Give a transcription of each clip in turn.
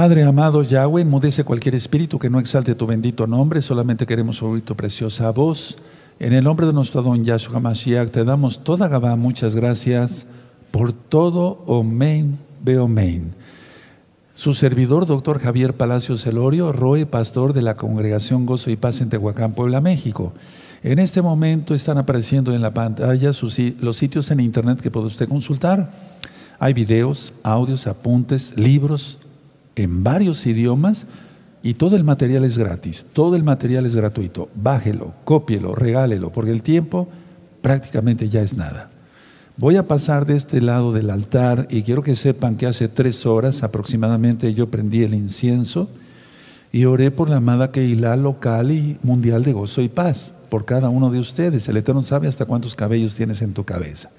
Padre amado Yahweh, mudece cualquier espíritu que no exalte tu bendito nombre, solamente queremos oír tu preciosa voz. En el nombre de nuestro don Yahshua Mashiach te damos toda Gabá, muchas gracias por todo, Omen, Beomen. Su servidor, doctor Javier Palacios Elorio, Roe, pastor de la Congregación Gozo y Paz en Tehuacán, Puebla, México. En este momento están apareciendo en la pantalla los sitios en internet que puede usted consultar. Hay videos, audios, apuntes, libros en varios idiomas y todo el material es gratis, todo el material es gratuito. Bájelo, cópielo, regálelo, porque el tiempo prácticamente ya es nada. Voy a pasar de este lado del altar y quiero que sepan que hace tres horas aproximadamente yo prendí el incienso y oré por la amada Keilah local y mundial de gozo y paz, por cada uno de ustedes. El Eterno sabe hasta cuántos cabellos tienes en tu cabeza.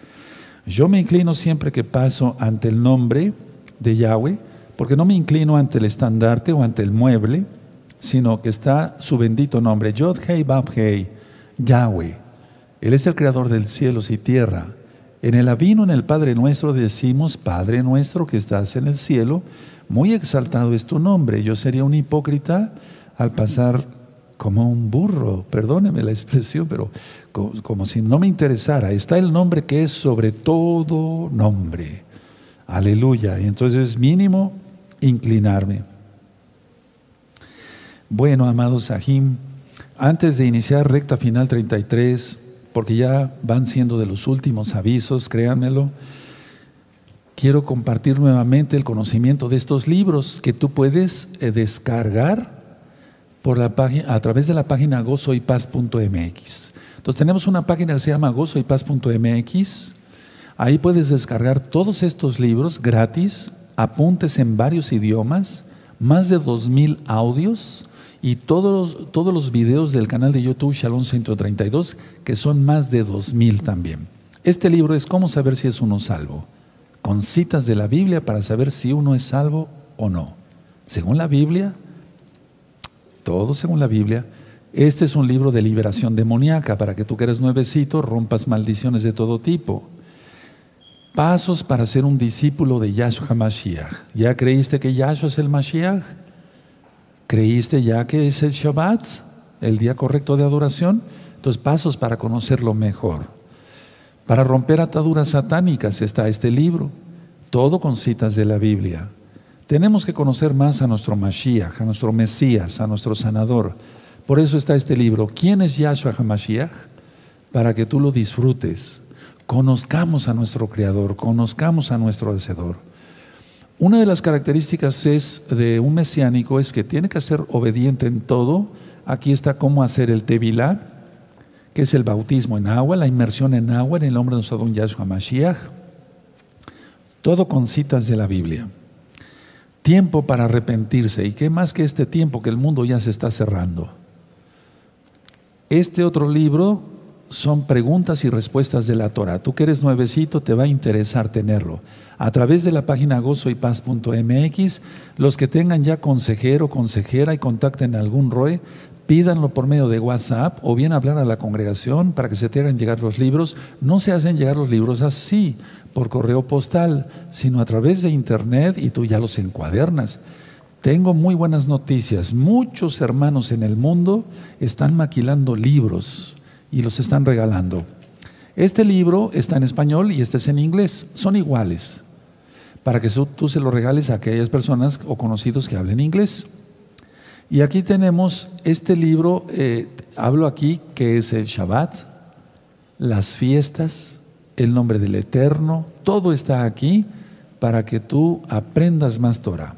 Yo me inclino siempre que paso ante el nombre de Yahweh, porque no me inclino ante el estandarte o ante el mueble, sino que está su bendito nombre, Yod Hei Bab Hei, Yahweh. Él es el creador del cielo y tierra. En el avino, en el Padre nuestro, decimos, Padre nuestro que estás en el cielo, muy exaltado es tu nombre. Yo sería un hipócrita al pasar como un burro, perdóneme la expresión, pero como, si no me interesara. Está el nombre que es sobre todo nombre. Aleluya. Entonces mínimo inclinarme. Bueno, amados Sahim, antes de iniciar recta final 33, porque ya van siendo de los últimos avisos, créanmelo. Quiero compartir nuevamente el conocimiento de estos libros que tú puedes eh, descargar por la a través de la página gozoypaz.mx. Entonces tenemos una página que se llama gozoypaz.mx. Ahí puedes descargar todos estos libros gratis, apuntes en varios idiomas, más de 2.000 audios y todos, todos los videos del canal de YouTube Shalom 132, que son más de 2000 también. Este libro es cómo saber si es uno salvo, con citas de la Biblia para saber si uno es salvo o no. Según la Biblia, todo según la Biblia, este es un libro de liberación demoníaca para que tú que eres nuevecito rompas maldiciones de todo tipo. Pasos para ser un discípulo de Yahshua Mashiach. ¿Ya creíste que Yahshua es el Mashiach? ¿Creíste ya que es el Shabbat, el día correcto de adoración? Entonces, pasos para conocerlo mejor. Para romper ataduras satánicas está este libro, todo con citas de la Biblia. Tenemos que conocer más a nuestro Mashiach, a nuestro Mesías, a nuestro sanador. Por eso está este libro. ¿Quién es Yahshua HaMashiach? Para que tú lo disfrutes. Conozcamos a nuestro Creador, conozcamos a nuestro Hacedor. Una de las características es de un mesiánico es que tiene que ser obediente en todo. Aquí está cómo hacer el tevilá, que es el bautismo en agua, la inmersión en agua en el nombre de nuestro don Yahshua Mashiach. Todo con citas de la Biblia. Tiempo para arrepentirse. ¿Y qué más que este tiempo que el mundo ya se está cerrando? Este otro libro son preguntas y respuestas de la Torah. Tú que eres nuevecito, te va a interesar tenerlo. A través de la página gozoypaz.mx, los que tengan ya consejero, consejera y contacten a algún ROE, pídanlo por medio de WhatsApp o bien hablar a la congregación para que se te hagan llegar los libros. No se hacen llegar los libros así, por correo postal, sino a través de internet y tú ya los encuadernas. Tengo muy buenas noticias. Muchos hermanos en el mundo están maquilando libros y los están regalando. Este libro está en español y este es en inglés, son iguales, para que tú se lo regales a aquellas personas o conocidos que hablen inglés. Y aquí tenemos este libro, eh, hablo aquí que es el Shabbat, las fiestas, el nombre del Eterno, todo está aquí para que tú aprendas más Torah.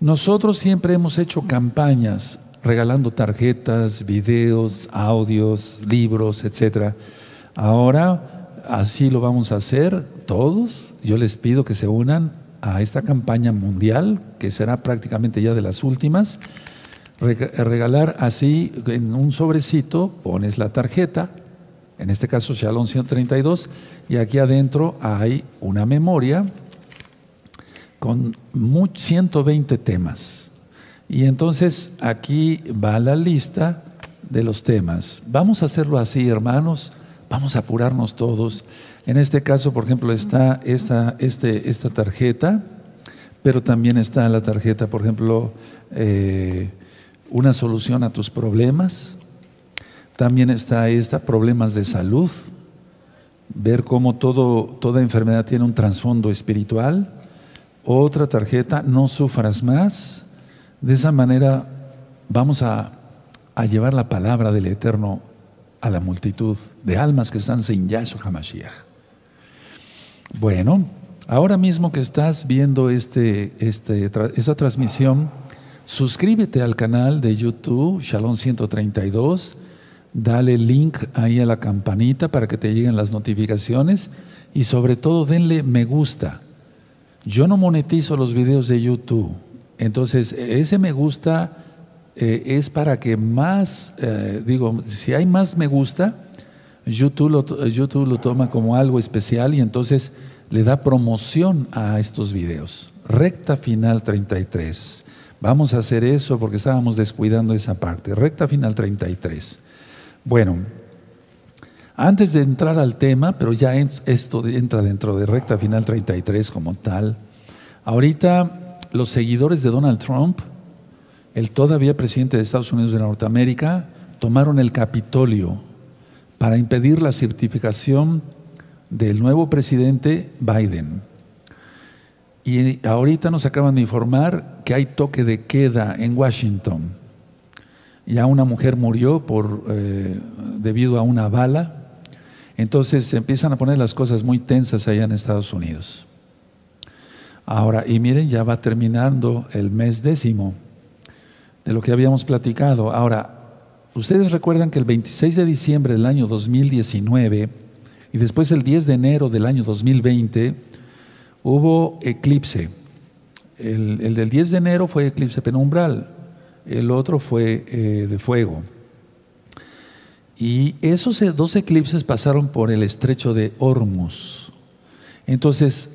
Nosotros siempre hemos hecho campañas regalando tarjetas, videos, audios, libros, etc. Ahora así lo vamos a hacer todos. Yo les pido que se unan a esta campaña mundial, que será prácticamente ya de las últimas. Regalar así en un sobrecito, pones la tarjeta, en este caso Shalom 132, y aquí adentro hay una memoria con 120 temas. Y entonces aquí va la lista de los temas. Vamos a hacerlo así, hermanos. Vamos a apurarnos todos. En este caso, por ejemplo, está esta, este, esta tarjeta pero también está la tarjeta, por ejemplo, eh, una solución a tus problemas. También está esta, problemas de salud, ver cómo todo, toda enfermedad tiene un trasfondo espiritual. Otra tarjeta, no sufras más. De esa manera vamos a, a llevar la palabra del Eterno a la multitud de almas que están sin Yahshua HaMashiach. Bueno, ahora mismo que estás viendo este, este, esta transmisión, suscríbete al canal de YouTube Shalom 132, dale link ahí a la campanita para que te lleguen las notificaciones y sobre todo denle me gusta. Yo no monetizo los videos de YouTube, entonces ese me gusta eh, es para que más, eh, digo, si hay más me gusta, YouTube lo, YouTube lo toma como algo especial y entonces le da promoción a estos videos. Recta final 33. Vamos a hacer eso porque estábamos descuidando esa parte. Recta final 33. Bueno, antes de entrar al tema, pero ya esto entra dentro de recta final 33 como tal, ahorita los seguidores de Donald Trump el todavía presidente de Estados Unidos de Norteamérica, tomaron el Capitolio para impedir la certificación del nuevo presidente Biden. Y ahorita nos acaban de informar que hay toque de queda en Washington. Ya una mujer murió por, eh, debido a una bala. Entonces se empiezan a poner las cosas muy tensas allá en Estados Unidos. Ahora, y miren, ya va terminando el mes décimo de lo que habíamos platicado. Ahora, ustedes recuerdan que el 26 de diciembre del año 2019 y después el 10 de enero del año 2020 hubo eclipse. El, del 10 de enero fue eclipse penumbral, el otro fue eh, de fuego. Y esos dos eclipses pasaron por el estrecho de Hormuz. Entonces,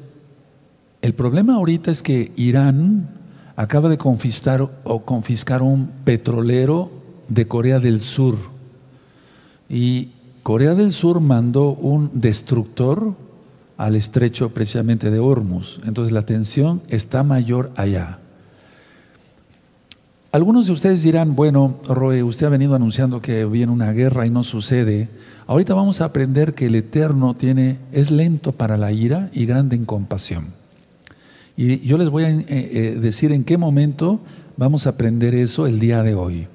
el problema ahorita es que Irán acaba de confiscar, o confiscar un petrolero de Corea del Sur. Y Corea del Sur mandó un destructor al estrecho precisamente de Hormuz. Entonces la tensión está mayor allá. Algunos de ustedes dirán, bueno, Roe, usted ha venido anunciando que viene una guerra y no sucede. Ahorita vamos a aprender que el Eterno tiene, es lento para la ira y grande en compasión. Y yo les voy a eh, eh, decir en qué momento vamos a aprender eso el día de hoy.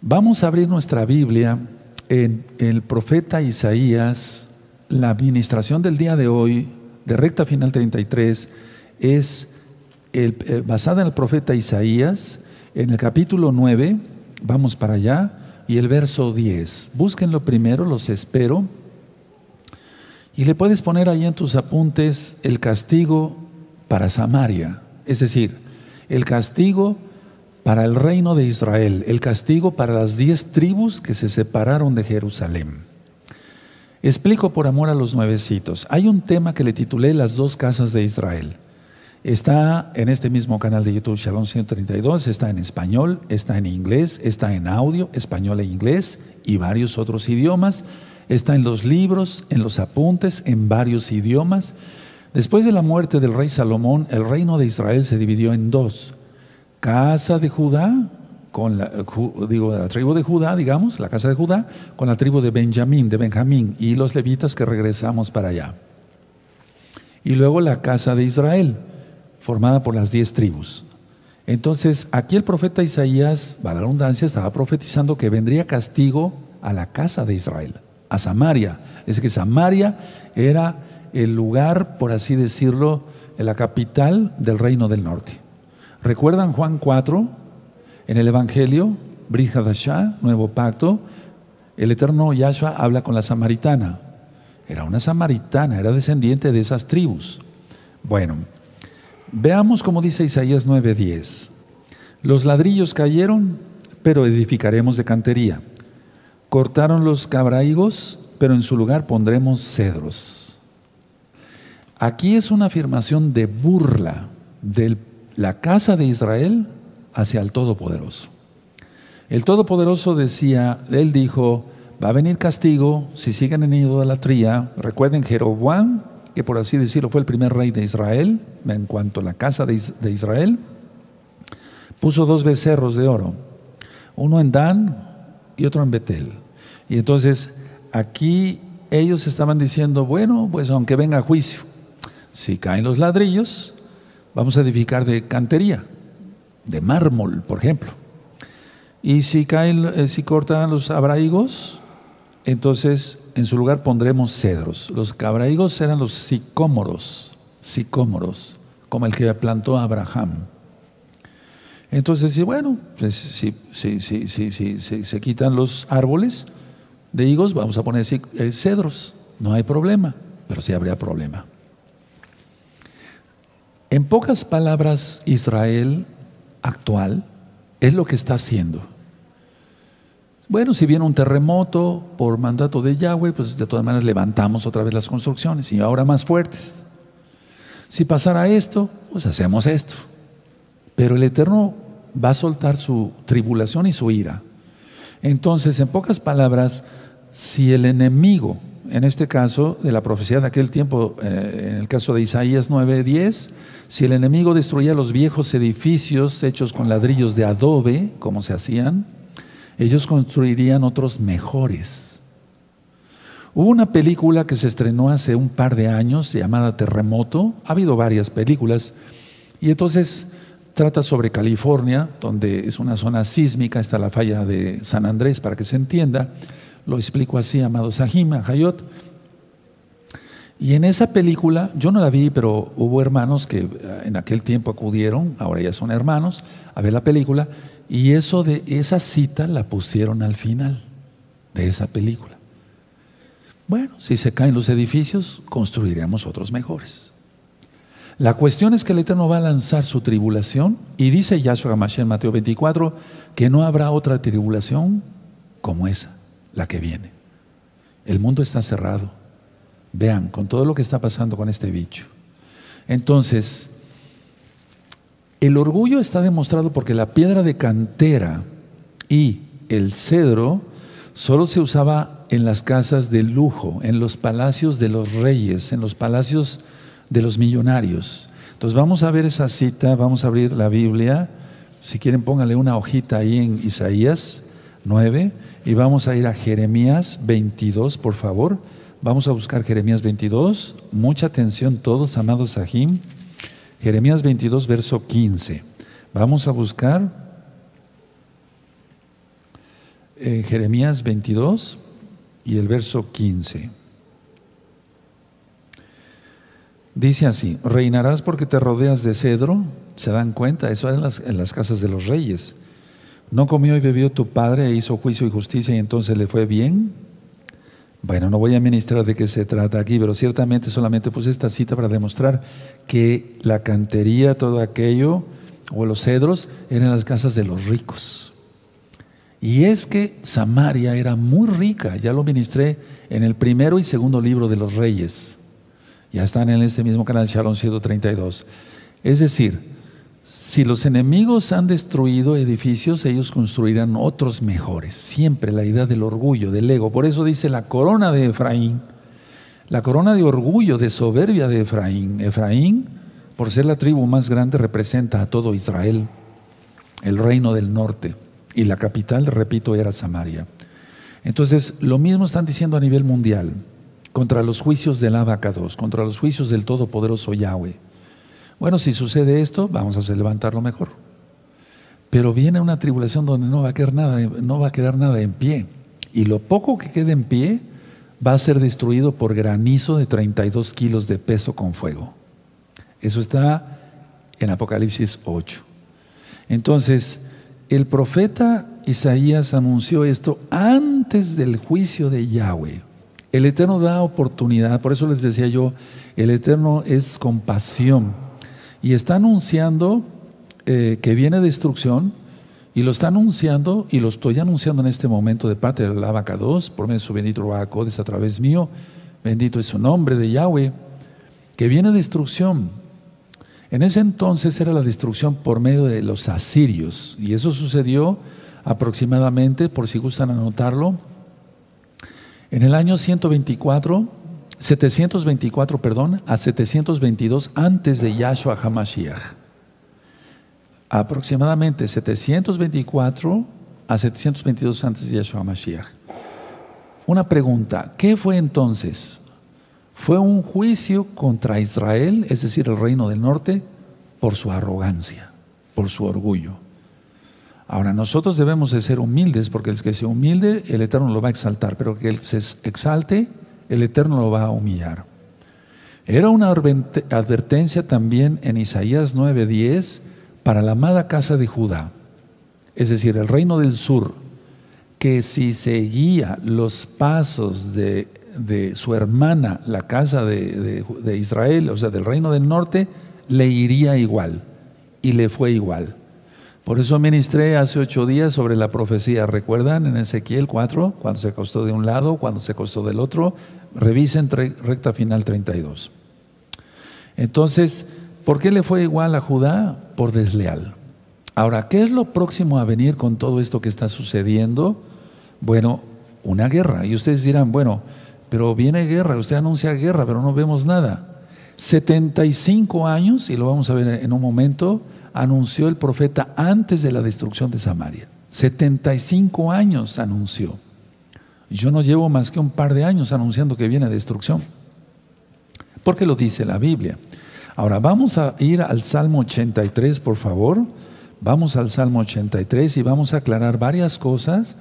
Vamos a abrir nuestra Biblia en el profeta Isaías. La administración del día de hoy, de recta final 33, es eh, basada en el profeta Isaías, en el capítulo 9, vamos para allá, y el verso 10. Búsquenlo primero, los espero. Y le puedes poner ahí en tus apuntes el castigo para Samaria, es decir, el castigo para el reino de Israel, el castigo para las diez tribus que se separaron de Jerusalén. Explico por amor a los nuevecitos. Hay un tema que le titulé Las dos casas de Israel. Está en este mismo canal de YouTube, Shalom 132, está en español, está en inglés, está en audio, español e inglés y varios otros idiomas. Está en los libros, en los apuntes, en varios idiomas. Después de la muerte del rey Salomón, el reino de Israel se dividió en dos. Casa de Judá, con la, digo, la tribu de Judá, digamos, la casa de Judá, con la tribu de Benjamín, de Benjamín, y los levitas que regresamos para allá. Y luego la casa de Israel, formada por las diez tribus. Entonces, aquí el profeta Isaías, va la redundancia, estaba profetizando que vendría castigo a la casa de Israel, a Samaria. Es que Samaria era el lugar, por así decirlo, la capital del reino del norte. ¿Recuerdan Juan 4? En el Evangelio, Brihadashah, Nuevo Pacto, el eterno Yahshua habla con la samaritana. Era una samaritana, era descendiente de esas tribus. Bueno, veamos cómo dice Isaías 9:10. Los ladrillos cayeron, pero edificaremos de cantería. Cortaron los cabraigos, pero en su lugar pondremos cedros. Aquí es una afirmación de burla de la casa de Israel hacia el Todopoderoso. El Todopoderoso decía, él dijo, va a venir castigo si siguen en idolatría. Recuerden, Jeroboam que por así decirlo fue el primer rey de Israel, en cuanto a la casa de Israel, puso dos becerros de oro, uno en Dan y otro en Betel. Y entonces aquí ellos estaban diciendo, bueno, pues aunque venga juicio, si caen los ladrillos, vamos a edificar de cantería, de mármol, por ejemplo. Y si caen, eh, si cortan los abraigos, entonces en su lugar pondremos cedros. Los abraigos eran los sicómoros, sicómoros, como el que plantó Abraham. Entonces, si bueno, pues, si, se quitan los árboles de higos, vamos a poner eh, cedros, no hay problema, pero sí habría problema. En pocas palabras, Israel actual es lo que está haciendo. Bueno, si viene un terremoto por mandato de Yahweh, pues de todas maneras levantamos otra vez las construcciones y ahora más fuertes. Si pasara esto, pues hacemos esto. Pero el Eterno va a soltar su tribulación y su ira. Entonces, en pocas palabras, si el enemigo, en este caso de la profecía de aquel tiempo, eh, en el caso de Isaías 9:10, si el enemigo destruía los viejos edificios hechos con ladrillos de adobe, como se hacían, ellos construirían otros mejores. Hubo una película que se estrenó hace un par de años llamada Terremoto, ha habido varias películas, y entonces trata sobre California, donde es una zona sísmica, está la falla de San Andrés, para que se entienda, lo explico así, amado Sahim, Hayot. Y en esa película, yo no la vi, pero hubo hermanos que eh, en aquel tiempo acudieron, ahora ya son hermanos, a ver la película, y eso de esa cita la pusieron al final de esa película. Bueno, si se caen los edificios, construiremos otros mejores. La cuestión es que el Eterno va a lanzar su tribulación y dice Yahshua Hamashiach en Mateo 24 que no habrá otra tribulación como esa, la que viene. El mundo está cerrado. Vean, con todo lo que está pasando con este bicho. Entonces, el orgullo está demostrado porque la piedra de cantera y el cedro solo se usaba en las casas de lujo, en los palacios de los reyes, en los palacios de los millonarios. Entonces vamos a ver esa cita, vamos a abrir la Biblia. Si quieren póngale una hojita ahí en Isaías 9 y vamos a ir a Jeremías 22, por favor. Vamos a buscar Jeremías 22. Mucha atención todos, amados Sahim. Jeremías 22, verso 15. Vamos a buscar eh, Jeremías 22 y el verso 15. Dice así, reinarás porque te rodeas de cedro. ¿Se dan cuenta? Eso en las, en las casas de los reyes. No comió y bebió tu padre e hizo juicio y justicia y entonces le fue bien. Bueno, no voy a ministrar de qué se trata aquí, pero ciertamente solamente puse esta cita para demostrar que la cantería, todo aquello, o los cedros, eran las casas de los ricos. Y es que Samaria era muy rica, ya lo ministré en el primero y segundo libro de los reyes. Ya están en este mismo canal, Shalom 132. Es decir, si los enemigos han destruido edificios, ellos construirán otros mejores. Siempre la idea del orgullo, del ego. Por eso dice la corona de Efraín, la corona de orgullo, de soberbia de Efraín. Efraín, por ser la tribu más grande, representa a todo Israel, el reino del norte. Y la capital, repito, era Samaria. Entonces, lo mismo están diciendo a nivel mundial, contra los juicios del abacados, contra los juicios del Todopoderoso Yahweh. Bueno, si sucede esto, vamos a levantarlo mejor. Pero viene una tribulación donde no va a quedar nada, no va a quedar nada en pie. Y lo poco que quede en pie va a ser destruido por granizo de 32 kilos de peso con fuego. Eso está en Apocalipsis 8. Entonces, el profeta Isaías anunció esto antes del juicio de Yahweh. El Eterno da oportunidad, por eso les decía yo, el Eterno es compasión y está anunciando eh, que viene destrucción y lo está anunciando y lo estoy anunciando en este momento de parte del Abaca 2 por medio de su bendito Ruacodes a través mío. Bendito es su nombre de Yahweh, que viene destrucción. En ese entonces era la destrucción por medio de los asirios y eso sucedió aproximadamente, por si gustan anotarlo, en el año 124 724, perdón, a 722 antes de Yahshua HaMashiach. Aproximadamente 724 a 722 antes de Yahshua HaMashiach. Una pregunta, ¿qué fue entonces? ¿Fue un juicio contra Israel, es decir, el reino del norte, por su arrogancia, por su orgullo? Ahora, nosotros debemos de ser humildes, porque el que se humilde, el Eterno lo va a exaltar, pero que él se exalte, el Eterno lo va a humillar. Era una advertencia también en Isaías 9:10 para la amada casa de Judá, es decir, el reino del sur, que si seguía los pasos de, su hermana, la casa de, de Israel, o sea, del reino del norte, le iría igual. Y le fue igual. Por eso ministré hace ocho días sobre la profecía. ¿Recuerdan en Ezequiel 4? Cuando se acostó de un lado, cuando se acostó del otro. Revisen recta final 32. Entonces, ¿por qué le fue igual a Judá? Por desleal. Ahora, ¿qué es lo próximo a venir con todo esto que está sucediendo? Bueno, una guerra. Y ustedes dirán, bueno, pero viene guerra, usted anuncia guerra, pero no vemos nada. 75 años, y lo vamos a ver en un momento, anunció el profeta antes de la destrucción de Samaria. 75 años anunció. Yo no llevo más que un par de años anunciando que viene destrucción. Porque lo dice la Biblia. Ahora vamos a ir al Salmo 83, por favor. Vamos al Salmo 83 y vamos a aclarar varias cosas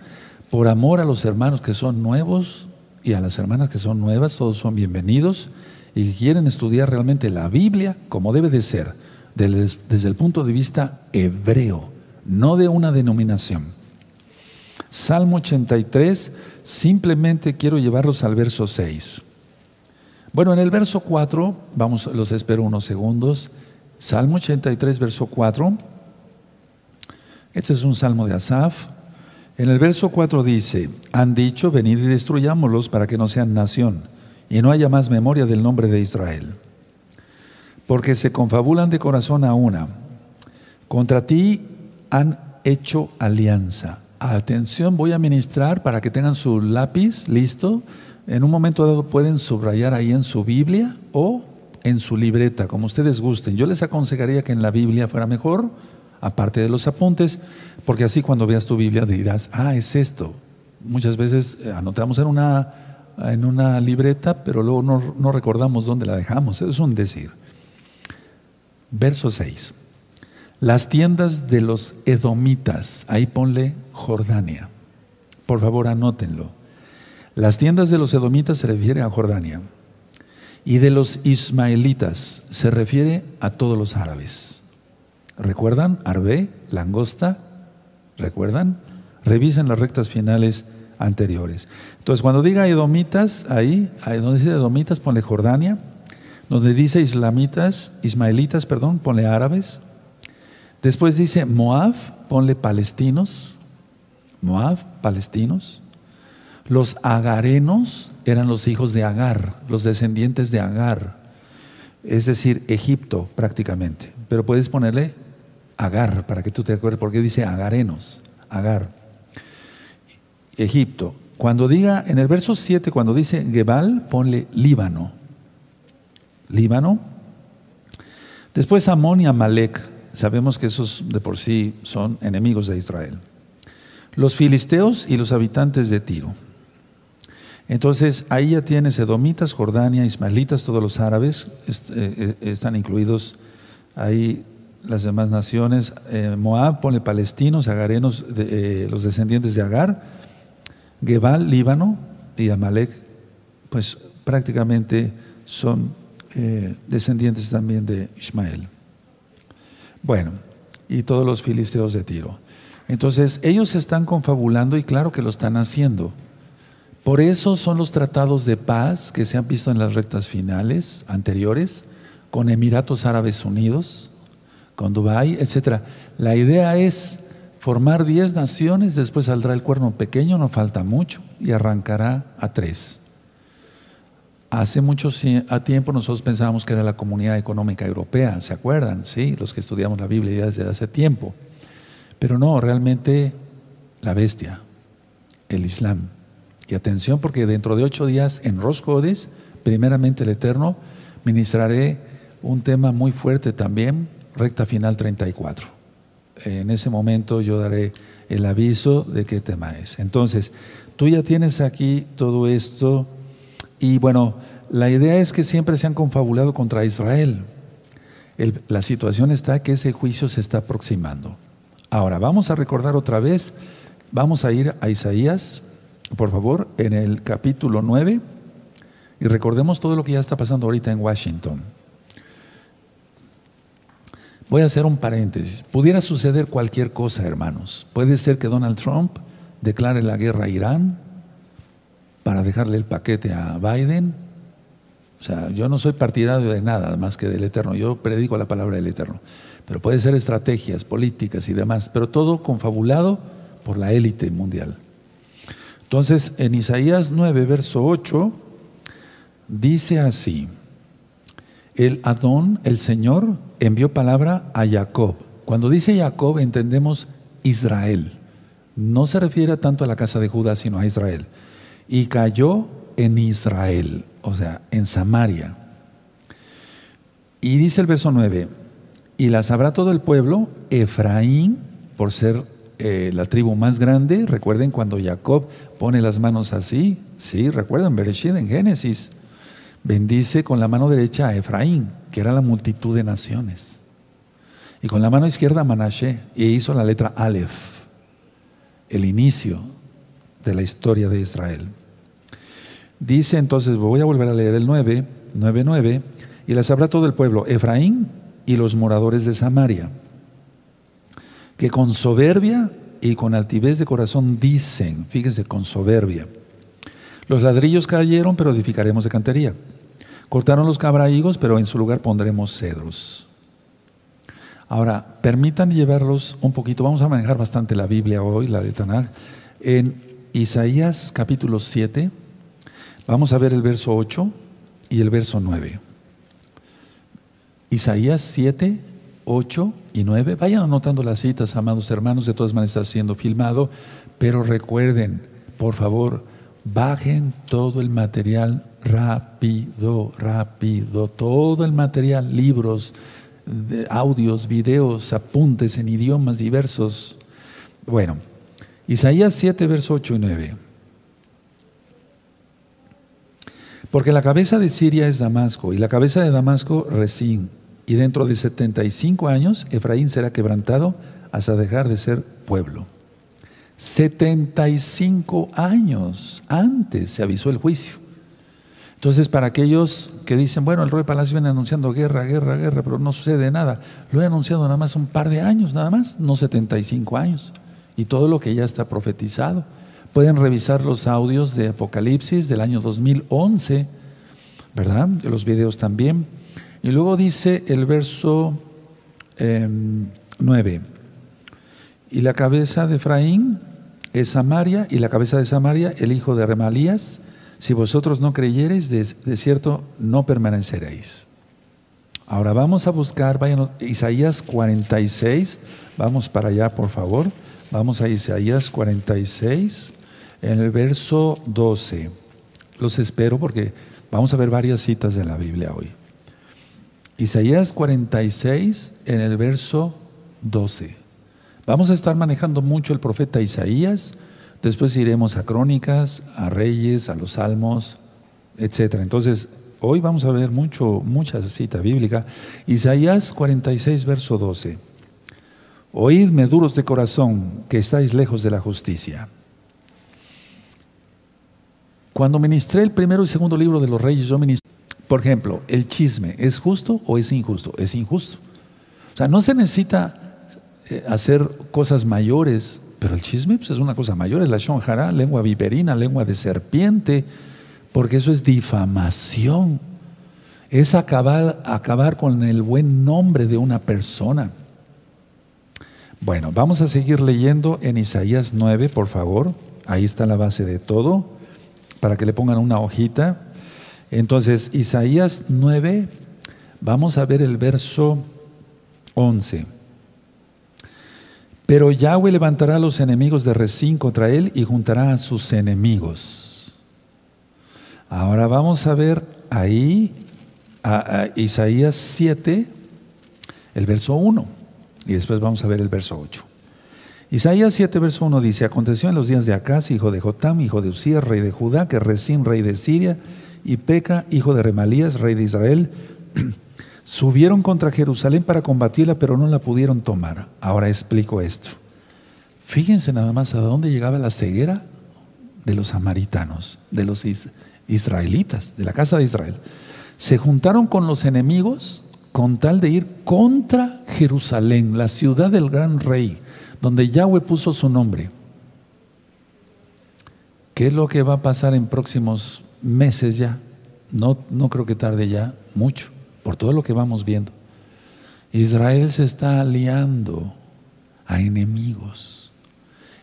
por amor a los hermanos que son nuevos y a las hermanas que son nuevas. Todos son bienvenidos y quieren estudiar realmente la Biblia como debe de ser desde el punto de vista hebreo, no de una denominación. Salmo 83, simplemente quiero llevarlos al verso 6. Bueno, en el verso 4, vamos, los espero unos segundos. Salmo 83, verso 4. Este es un salmo de Asaf. En el verso 4 dice, han dicho, venid y destruyámoslos para que no sean nación y no haya más memoria del nombre de Israel porque se confabulan de corazón a una. Contra ti han hecho alianza. Atención, voy a ministrar para que tengan su lápiz listo. En un momento dado pueden subrayar ahí en su Biblia o en su libreta, como ustedes gusten. Yo les aconsejaría que en la Biblia fuera mejor, aparte de los apuntes, porque así cuando veas tu Biblia dirás, ah, es esto. Muchas veces eh, anotamos en una, en una libreta, pero luego no, no recordamos dónde la dejamos. Es un decir. Verso 6. Las tiendas de los edomitas, ahí ponle Jordania. Por favor, anótenlo. Las tiendas de los edomitas se refiere a Jordania. Y de los ismaelitas se refiere a todos los árabes. ¿Recuerdan? Arbe, langosta. ¿Recuerdan? Revisen las rectas finales anteriores. Entonces, cuando diga edomitas, ahí, ahí donde dice edomitas, ponle Jordania donde dice islamitas, ismaelitas, perdón, ponle árabes. Después dice Moab, ponle palestinos. Moab, palestinos. Los agarenos eran los hijos de Agar, los descendientes de Agar, es decir, Egipto prácticamente. Pero puedes ponerle Agar para que tú te acuerdes, porque dice agarenos, Agar. Egipto. Cuando diga, en el verso 7, cuando dice Gebal, ponle Líbano. Líbano. Después Amón y Amalek, sabemos que esos de por sí son enemigos de Israel. Los filisteos y los habitantes de Tiro. Entonces ahí ya tienes edomitas, Jordania, ismaelitas, todos los árabes eh, eh, están incluidos ahí las demás naciones. Eh, Moab, pone palestinos, agarenos, los descendientes de Agar. Gebal, Líbano y Amalek, pues prácticamente son descendientes también de Ismael. Bueno, y todos los filisteos de Tiro. Entonces, ellos se están confabulando y claro que lo están haciendo. Por eso son los tratados de paz que se han visto en las rectas finales anteriores, con Emiratos Árabes Unidos, con Dubái, etc. La idea es formar 10 naciones, después saldrá el cuerno pequeño, no falta mucho, y arrancará a tres. Hace mucho tiempo nosotros pensábamos que era la comunidad económica europea, ¿se acuerdan? Sí, los que estudiamos la Biblia desde hace tiempo. Pero no, realmente la bestia, el Islam. Y atención porque dentro de ocho días en Roscodes primeramente el Eterno, ministraré un tema muy fuerte también, recta final 34. En ese momento yo daré el aviso de qué tema es. Entonces, tú ya tienes aquí todo esto y bueno, la idea es que siempre se han confabulado contra Israel. la situación está que ese juicio se está aproximando. Ahora, vamos a recordar otra vez, vamos a ir a Isaías, por favor, en el capítulo 9, y recordemos todo lo que ya está pasando ahorita en Washington. Voy a hacer un paréntesis. Pudiera suceder cualquier cosa, hermanos. Puede ser que Donald Trump declare la guerra a Irán para dejarle el paquete a Biden. O sea, yo no soy partidario de nada más que del Eterno. Yo predico la palabra del Eterno. Pero puede ser estrategias políticas y demás, pero todo confabulado por la élite mundial. Entonces, en Isaías 9, verso 8, dice así, el Adón, el Señor, envió palabra a Jacob. Cuando dice Jacob entendemos Israel. No se refiere tanto a la casa de Judá, sino a Israel. Y cayó en Israel, o sea, en Samaria. Y dice el verso 9, y la sabrá todo el pueblo, Efraín, por ser eh, la tribu más grande. Recuerden cuando Jacob pone las manos así, sí, recuerden, Bereshit en Génesis, bendice con la mano derecha a Efraín, que era la multitud de naciones. Y con la mano izquierda a Manashe, y hizo la letra Aleph, el inicio de la historia de Israel. Dice entonces, voy a volver a leer el 9, 9, 9, y la sabrá todo el pueblo, Efraín y los moradores de Samaria, que con soberbia y con altivez de corazón dicen, fíjense, con soberbia, los ladrillos cayeron, pero edificaremos de cantería. Cortaron los cabraigos, pero en su lugar pondremos cedros. Ahora, permitan llevarlos un poquito, vamos a manejar bastante la Biblia hoy, la de Tanaj. En Isaías capítulo 7, vamos a ver el verso 8 y el verso 9. Isaías 7, 8 y 9. Vayan anotando las citas, amados hermanos, de todas maneras está siendo filmado, pero recuerden, por favor, bajen todo el material rápido, rápido, todo el material, libros, audios, videos, apuntes en idiomas diversos. Bueno, Isaías 7, verso 8 y 9. Porque la cabeza de Siria es Damasco y la cabeza de Damasco Resín y dentro de 75 años Efraín será quebrantado hasta dejar de ser pueblo. 75 años antes se avisó el juicio. Entonces, para aquellos que dicen, bueno, el rey Palacio viene anunciando guerra, guerra, guerra, pero no sucede nada, lo he anunciado nada más un par de años, nada más, no 75 años, y todo lo que ya está profetizado. Pueden revisar los audios de Apocalipsis del año 2011, ¿verdad? Los videos también. Y luego dice el verso 9, em, y la cabeza de Efraín es Samaria, y la cabeza de Samaria el hijo de Remalías. Si vosotros no creyereis, de, cierto no permaneceréis. Ahora vamos a buscar, vayan, Isaías 46, vamos para allá por favor, vamos a Isaías 46, en el verso 12. Los espero porque vamos a ver varias citas de la Biblia hoy. Isaías 46 en el verso 12. Vamos a estar manejando mucho el profeta Isaías, después iremos a crónicas, a reyes, a los salmos, etc. Entonces, hoy vamos a ver mucho, mucha cita bíblica. Isaías 46, verso 12. Oídme duros de corazón, que estáis lejos de la justicia. Cuando ministré el primero y segundo libro de los reyes, yo ministré por ejemplo, el chisme, ¿es justo o es injusto? Es injusto. O sea, no se necesita eh, hacer cosas mayores, pero el chisme pues, es una cosa mayor, es la shonjara, lengua viperina, lengua de serpiente, porque eso es difamación. Es acabar, acabar con el buen nombre de una persona. Bueno, vamos a seguir leyendo en Isaías 9, por favor. Ahí está la base de todo, para que le pongan una hojita. Entonces, Isaías 9, vamos a ver el verso 11. Pero Yahweh levantará a los enemigos de Resín contra él y juntará a sus enemigos. Ahora vamos a ver ahí a, Isaías 7, el verso 1, y después vamos a ver el verso 8. Isaías 7, verso 1 dice, aconteció en los días de Acaz, hijo de Jotam, hijo de Usías, rey de Judá, que Resín, rey de Siria, y Peca, hijo de Remalías, rey de Israel, subieron contra Jerusalén para combatirla, pero no la pudieron tomar. Ahora explico esto. Fíjense nada más a dónde llegaba la ceguera de los samaritanos, de los israelitas, de la casa de Israel. Se juntaron con los enemigos con tal de ir contra Jerusalén, la ciudad del gran rey, donde Yahweh puso su nombre. ¿Qué es lo que va a pasar en próximos meses ya? No, no creo que tarde ya mucho, por todo lo que vamos viendo. Israel se está aliando a enemigos.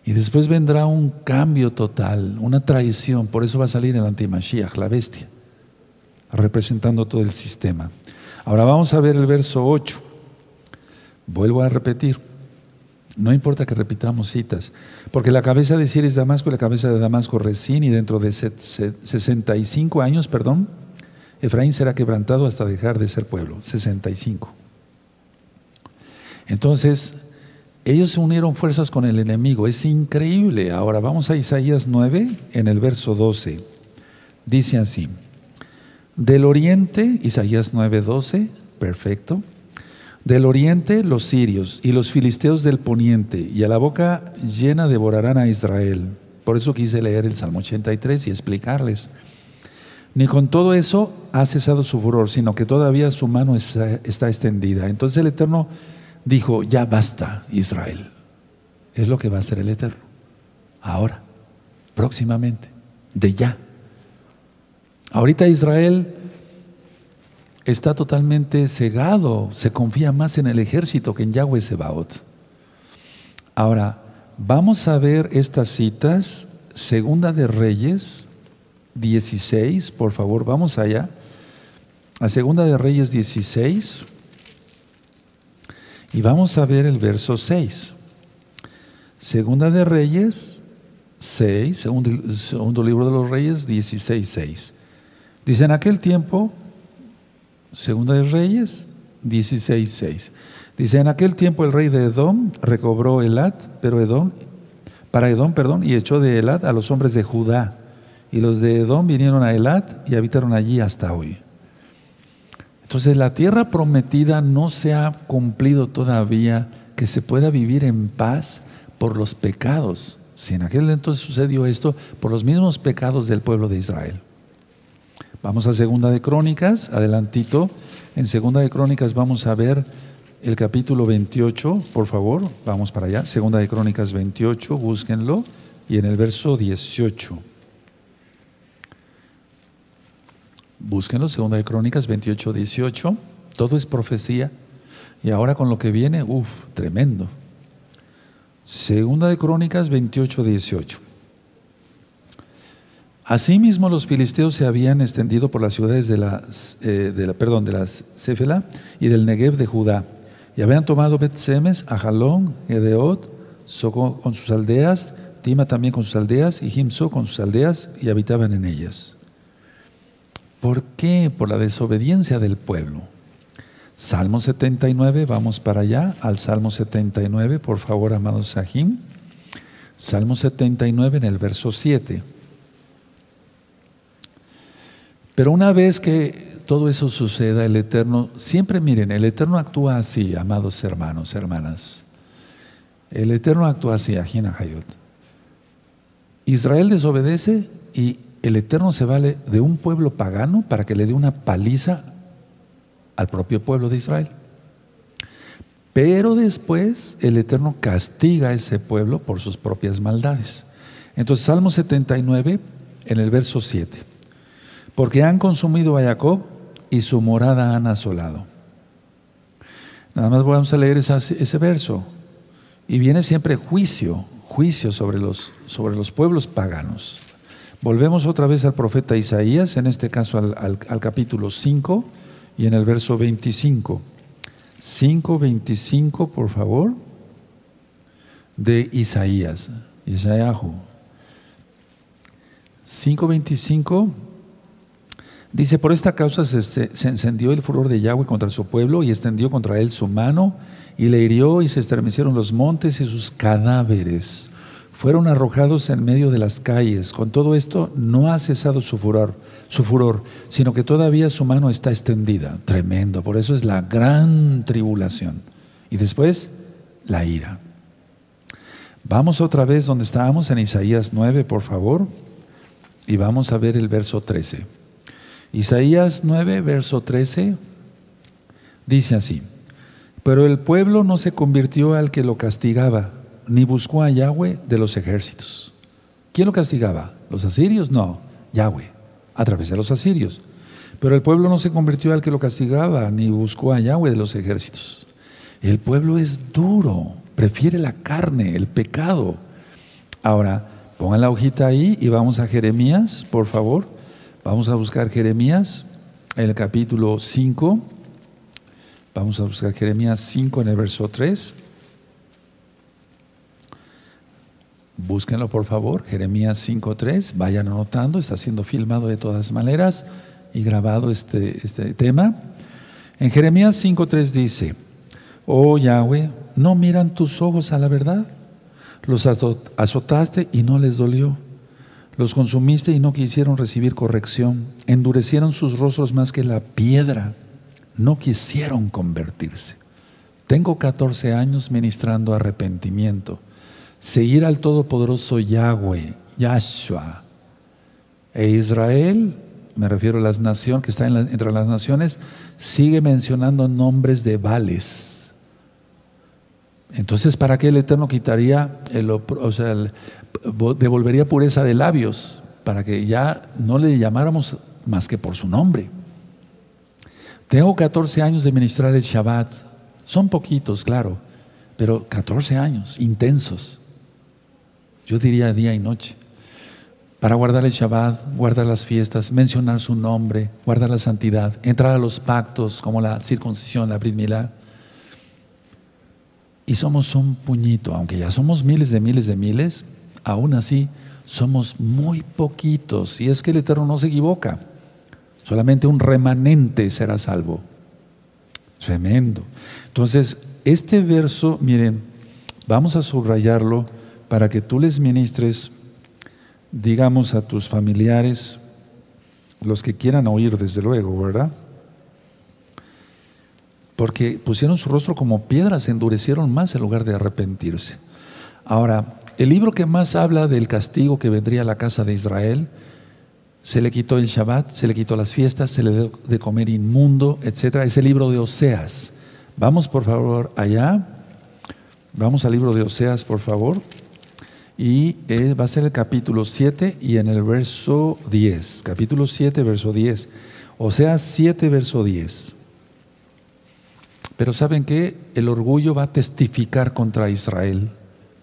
Y después vendrá un cambio total, una traición. Por eso va a salir el antimashiach, la bestia, representando todo el sistema. Ahora vamos a ver el verso 8. Vuelvo a repetir. No importa que repitamos citas, porque la cabeza de Siria es Damasco y la cabeza de Damasco Resín, y dentro de 65 años, perdón, Efraín será quebrantado hasta dejar de ser pueblo. 65. Entonces, ellos se unieron fuerzas con el enemigo. Es increíble. Ahora vamos a Isaías 9, en el verso 12. Dice así. Del oriente, Isaías 9:12, perfecto. Del oriente los sirios y los filisteos del poniente, y a la boca llena devorarán a Israel. Por eso quise leer el Salmo 83 y explicarles. Ni con todo eso ha cesado su furor, sino que todavía su mano está, extendida. Entonces el Eterno dijo, ya basta Israel. Es lo que va a hacer el Eterno. Ahora, próximamente, de ya. Ahorita Israel está totalmente cegado, se confía más en el ejército que en Yahweh Sebaot. Ahora, vamos a ver estas citas, Segunda de Reyes 16, por favor, vamos allá. A Segunda de Reyes 16 y vamos a ver el verso 6. Segunda de Reyes 6, segundo, segundo libro de los Reyes 16, 6. Dice, en aquel tiempo, Segunda de Reyes, 16.6. Dice, en aquel tiempo el rey de Edom recobró Elad, pero Edom, para Edom, perdón, y echó de Elad a los hombres de Judá. Y los de Edom vinieron a Elad y habitaron allí hasta hoy. Entonces la tierra prometida no se ha cumplido todavía que se pueda vivir en paz por los pecados. Si en aquel entonces sucedió esto, por los mismos pecados del pueblo de Israel. Vamos a Segunda de Crónicas, adelantito. En Segunda de Crónicas vamos a ver el capítulo 28, por favor, vamos para allá. Segunda de Crónicas 28, búsquenlo. Y en el verso 18. Búsquenlo, Segunda de Crónicas 28, 18. Todo es profecía. Y ahora con lo que viene, uff, tremendo. Segunda de Crónicas 28, 18. Asimismo, los filisteos se habían extendido por las ciudades de la, eh, de perdón, de la Céfela y del Negev de Judá, y habían tomado Bet-Semes, Ajalón, Edeot, Soco con sus aldeas, Tima también con sus aldeas, y Jimso con sus aldeas, y habitaban en ellas. ¿Por qué? Por la desobediencia del pueblo. Salmo 79, vamos para allá, al Salmo 79, por favor, amados Sahim. Salmo 79 en el verso 7. Pero una vez que todo eso suceda, el Eterno, siempre miren, el Eterno actúa así, amados hermanos, hermanas. El Eterno actúa así, Ajina Hayot. Israel desobedece y el Eterno se vale de un pueblo pagano para que le dé una paliza al propio pueblo de Israel. Pero después el Eterno castiga a ese pueblo por sus propias maldades. Entonces, Salmo 79, en el verso 7 porque han consumido a Jacob y su morada han asolado. Nada más vamos a leer ese verso. Y viene siempre juicio, juicio sobre los, sobre los pueblos paganos. Volvemos otra vez al profeta Isaías, en este caso al, al capítulo 5 y en el verso 25. 5, 25, por favor, de Isaías, Isaías. 5, 25 Dice, por esta causa se, encendió el furor de Yahweh contra su pueblo y extendió contra él su mano y le hirió y se estremecieron los montes y sus cadáveres fueron arrojados en medio de las calles. Con todo esto no ha cesado su furor, su furor, sino que todavía su mano está extendida. Tremendo, por eso es la gran tribulación. Y después, la ira. Vamos otra vez donde estábamos en Isaías 9, por favor, y vamos a ver el verso 13. Isaías 9, verso 13, dice así, pero el pueblo no se convirtió al que lo castigaba ni buscó a Yahweh de los ejércitos. ¿Quién lo castigaba? ¿Los asirios? No, Yahweh, a través de los asirios. Pero el pueblo no se convirtió al que lo castigaba, ni buscó a Yahweh de los ejércitos. El pueblo es duro, prefiere la carne, el pecado. Ahora, pongan la hojita ahí y vamos a Jeremías, por favor. Vamos a buscar Jeremías, en el capítulo 5. Vamos a buscar Jeremías 5 en el verso 3. Búsquenlo por favor, Jeremías 5.3, vayan anotando, está siendo filmado de todas maneras y grabado este, este tema. En Jeremías 5.3 dice, oh Yahweh, ¿no miran tus ojos a la verdad? Los azotaste y no les dolió. Los consumiste y no quisieron recibir corrección. Endurecieron sus rostros más que la piedra. No quisieron convertirse. Tengo 14 años ministrando arrepentimiento seguir al Todopoderoso Yahweh, Yahshua, e Israel, me refiero a las naciones, que está entre las naciones, sigue mencionando nombres de vales. Entonces, ¿para qué el Eterno quitaría, el, o sea, devolvería pureza de labios? Para que ya no le llamáramos más que por su nombre. Tengo 14 años de ministrar el Shabbat. Son poquitos, claro, pero 14 años, intensos. Yo diría día y noche. Para guardar el Shabbat, guardar las fiestas, mencionar su nombre, guardar la santidad, entrar a los pactos como la circuncisión, la Brit Y somos un puñito, aunque ya somos miles de miles de miles, aún así somos muy poquitos. Y es que el Eterno no se equivoca. Solamente un remanente será salvo. Tremendo. Entonces, este verso, miren, vamos a subrayarlo para que tú les ministres, digamos, a tus familiares, los que quieran oír, desde luego, ¿verdad? Porque pusieron su rostro como piedras, se endurecieron más en lugar de arrepentirse. Ahora, el libro que más habla del castigo que vendría a la casa de Israel, se le quitó el Shabbat, se le quitó las fiestas, se le dio de comer inmundo, etc. Es el libro de Oseas. Vamos por favor allá. Vamos al libro de Oseas, por favor y eh, va a ser el capítulo 7 y en el verso 10. Capítulo 7, verso 10. O sea, 7, verso 10. Pero ¿saben qué? El orgullo va a testificar contra Israel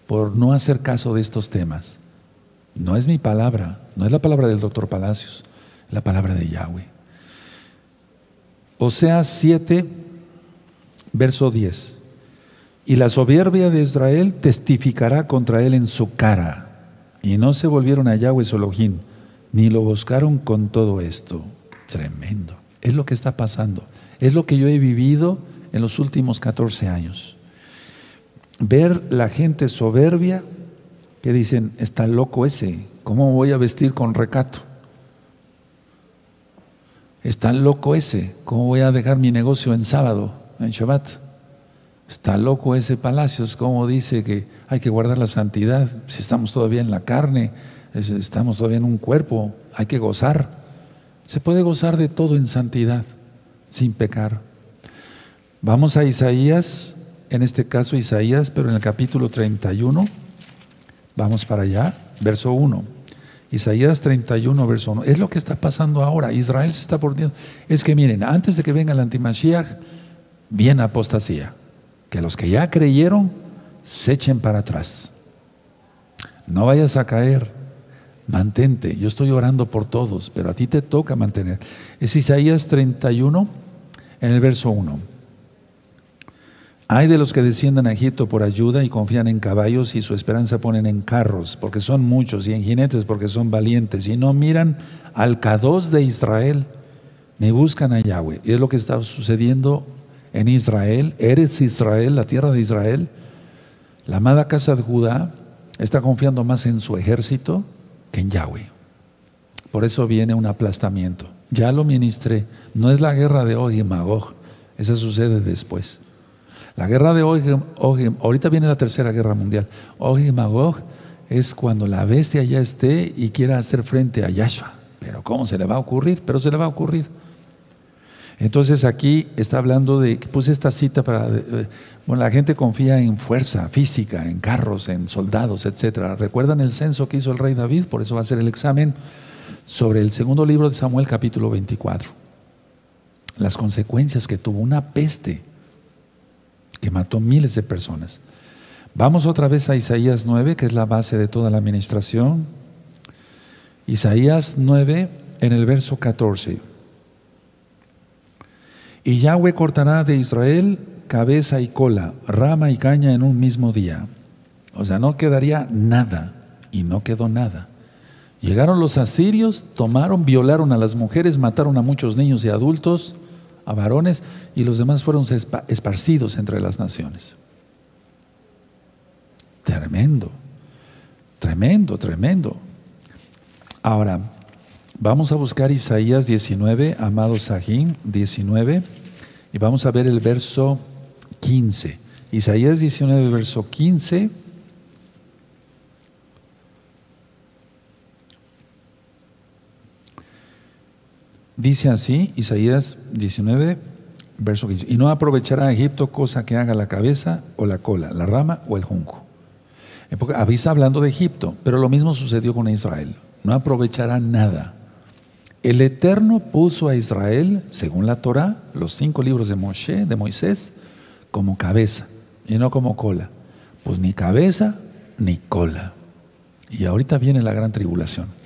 por no hacer caso de estos temas. No es mi palabra, no es la palabra del doctor Palacios, es la palabra de Yahweh. O sea, 7, verso 10. Y la soberbia de Israel testificará contra él en su cara. Y no se volvieron a Yahweh su ni lo buscaron con todo esto. Tremendo. Es lo que está pasando. Es lo que yo he vivido en los últimos 14 años. Ver la gente soberbia que dicen, está loco ese, ¿cómo voy a vestir con recato? Está loco ese, ¿cómo voy a dejar mi negocio en sábado, en Shabbat? Está loco ese Palacios, como dice que hay que guardar la santidad, si estamos todavía en la carne, estamos todavía en un cuerpo, hay que gozar. Se puede gozar de todo en santidad, sin pecar. Vamos a Isaías, en este caso Isaías, pero en el capítulo 31, vamos para allá, verso 1. Isaías 31, verso 1. Es lo que está pasando ahora. Israel se está poniendo. Es que miren, antes de que venga el antimashiach, viene apostasía que los que ya creyeron se echen para atrás. No vayas a caer, mantente. Yo estoy orando por todos, pero a ti te toca mantener. Es Isaías 31, en el verso 1. Hay de los que desciendan a Egipto por ayuda y confían en caballos y su esperanza ponen en carros, porque son muchos, y en jinetes, porque son valientes, y no miran al K2 de Israel, me buscan a Yahweh. Y es lo que está sucediendo en Israel. Eres Israel, la tierra de Israel. La amada casa de Judá está confiando más en su ejército que en Yahweh. Por eso viene un aplastamiento. Ya lo ministré. No es la guerra de Og y Magog. Esa sucede después. La guerra de Og, ahorita viene la tercera guerra mundial. Og Magog es cuando la bestia ya esté y quiera hacer frente a Yahshua. Pero ¿cómo se le va a ocurrir? Pero se le va a ocurrir. Entonces aquí está hablando de, puse esta cita para, eh, bueno, la gente confía en fuerza física, en carros, en soldados, etc. ¿Recuerdan el censo que hizo el rey David? Por eso va a ser el examen sobre el segundo libro de Samuel capítulo 24. Las consecuencias que tuvo una peste que mató miles de personas. Vamos otra vez a Isaías 9, que es la base de toda la administración. Isaías 9 en el verso 14. Y Yahweh cortará de Israel cabeza y cola, rama y caña en un mismo día. O sea, no quedaría nada. Y no quedó nada. Llegaron los asirios, tomaron, violaron a las mujeres, mataron a muchos niños y adultos, a varones, y los demás fueron esparcidos entre las naciones. Tremendo, tremendo, tremendo. Ahora, vamos a buscar Isaías 19, amado Sahim, 19, y vamos a ver el verso 15. Isaías 19, verso 15. Dice así, Isaías 19, verso 15, y no aprovechará a Egipto cosa que haga la cabeza o la cola, la rama o el junco. Avisa hablando de Egipto, pero lo mismo sucedió con Israel. No aprovechará nada. El Eterno puso a Israel, según la Torah, los cinco libros de Moshe, de Moisés, como cabeza y no como cola. Pues ni cabeza ni cola. Y ahorita viene la gran tribulación.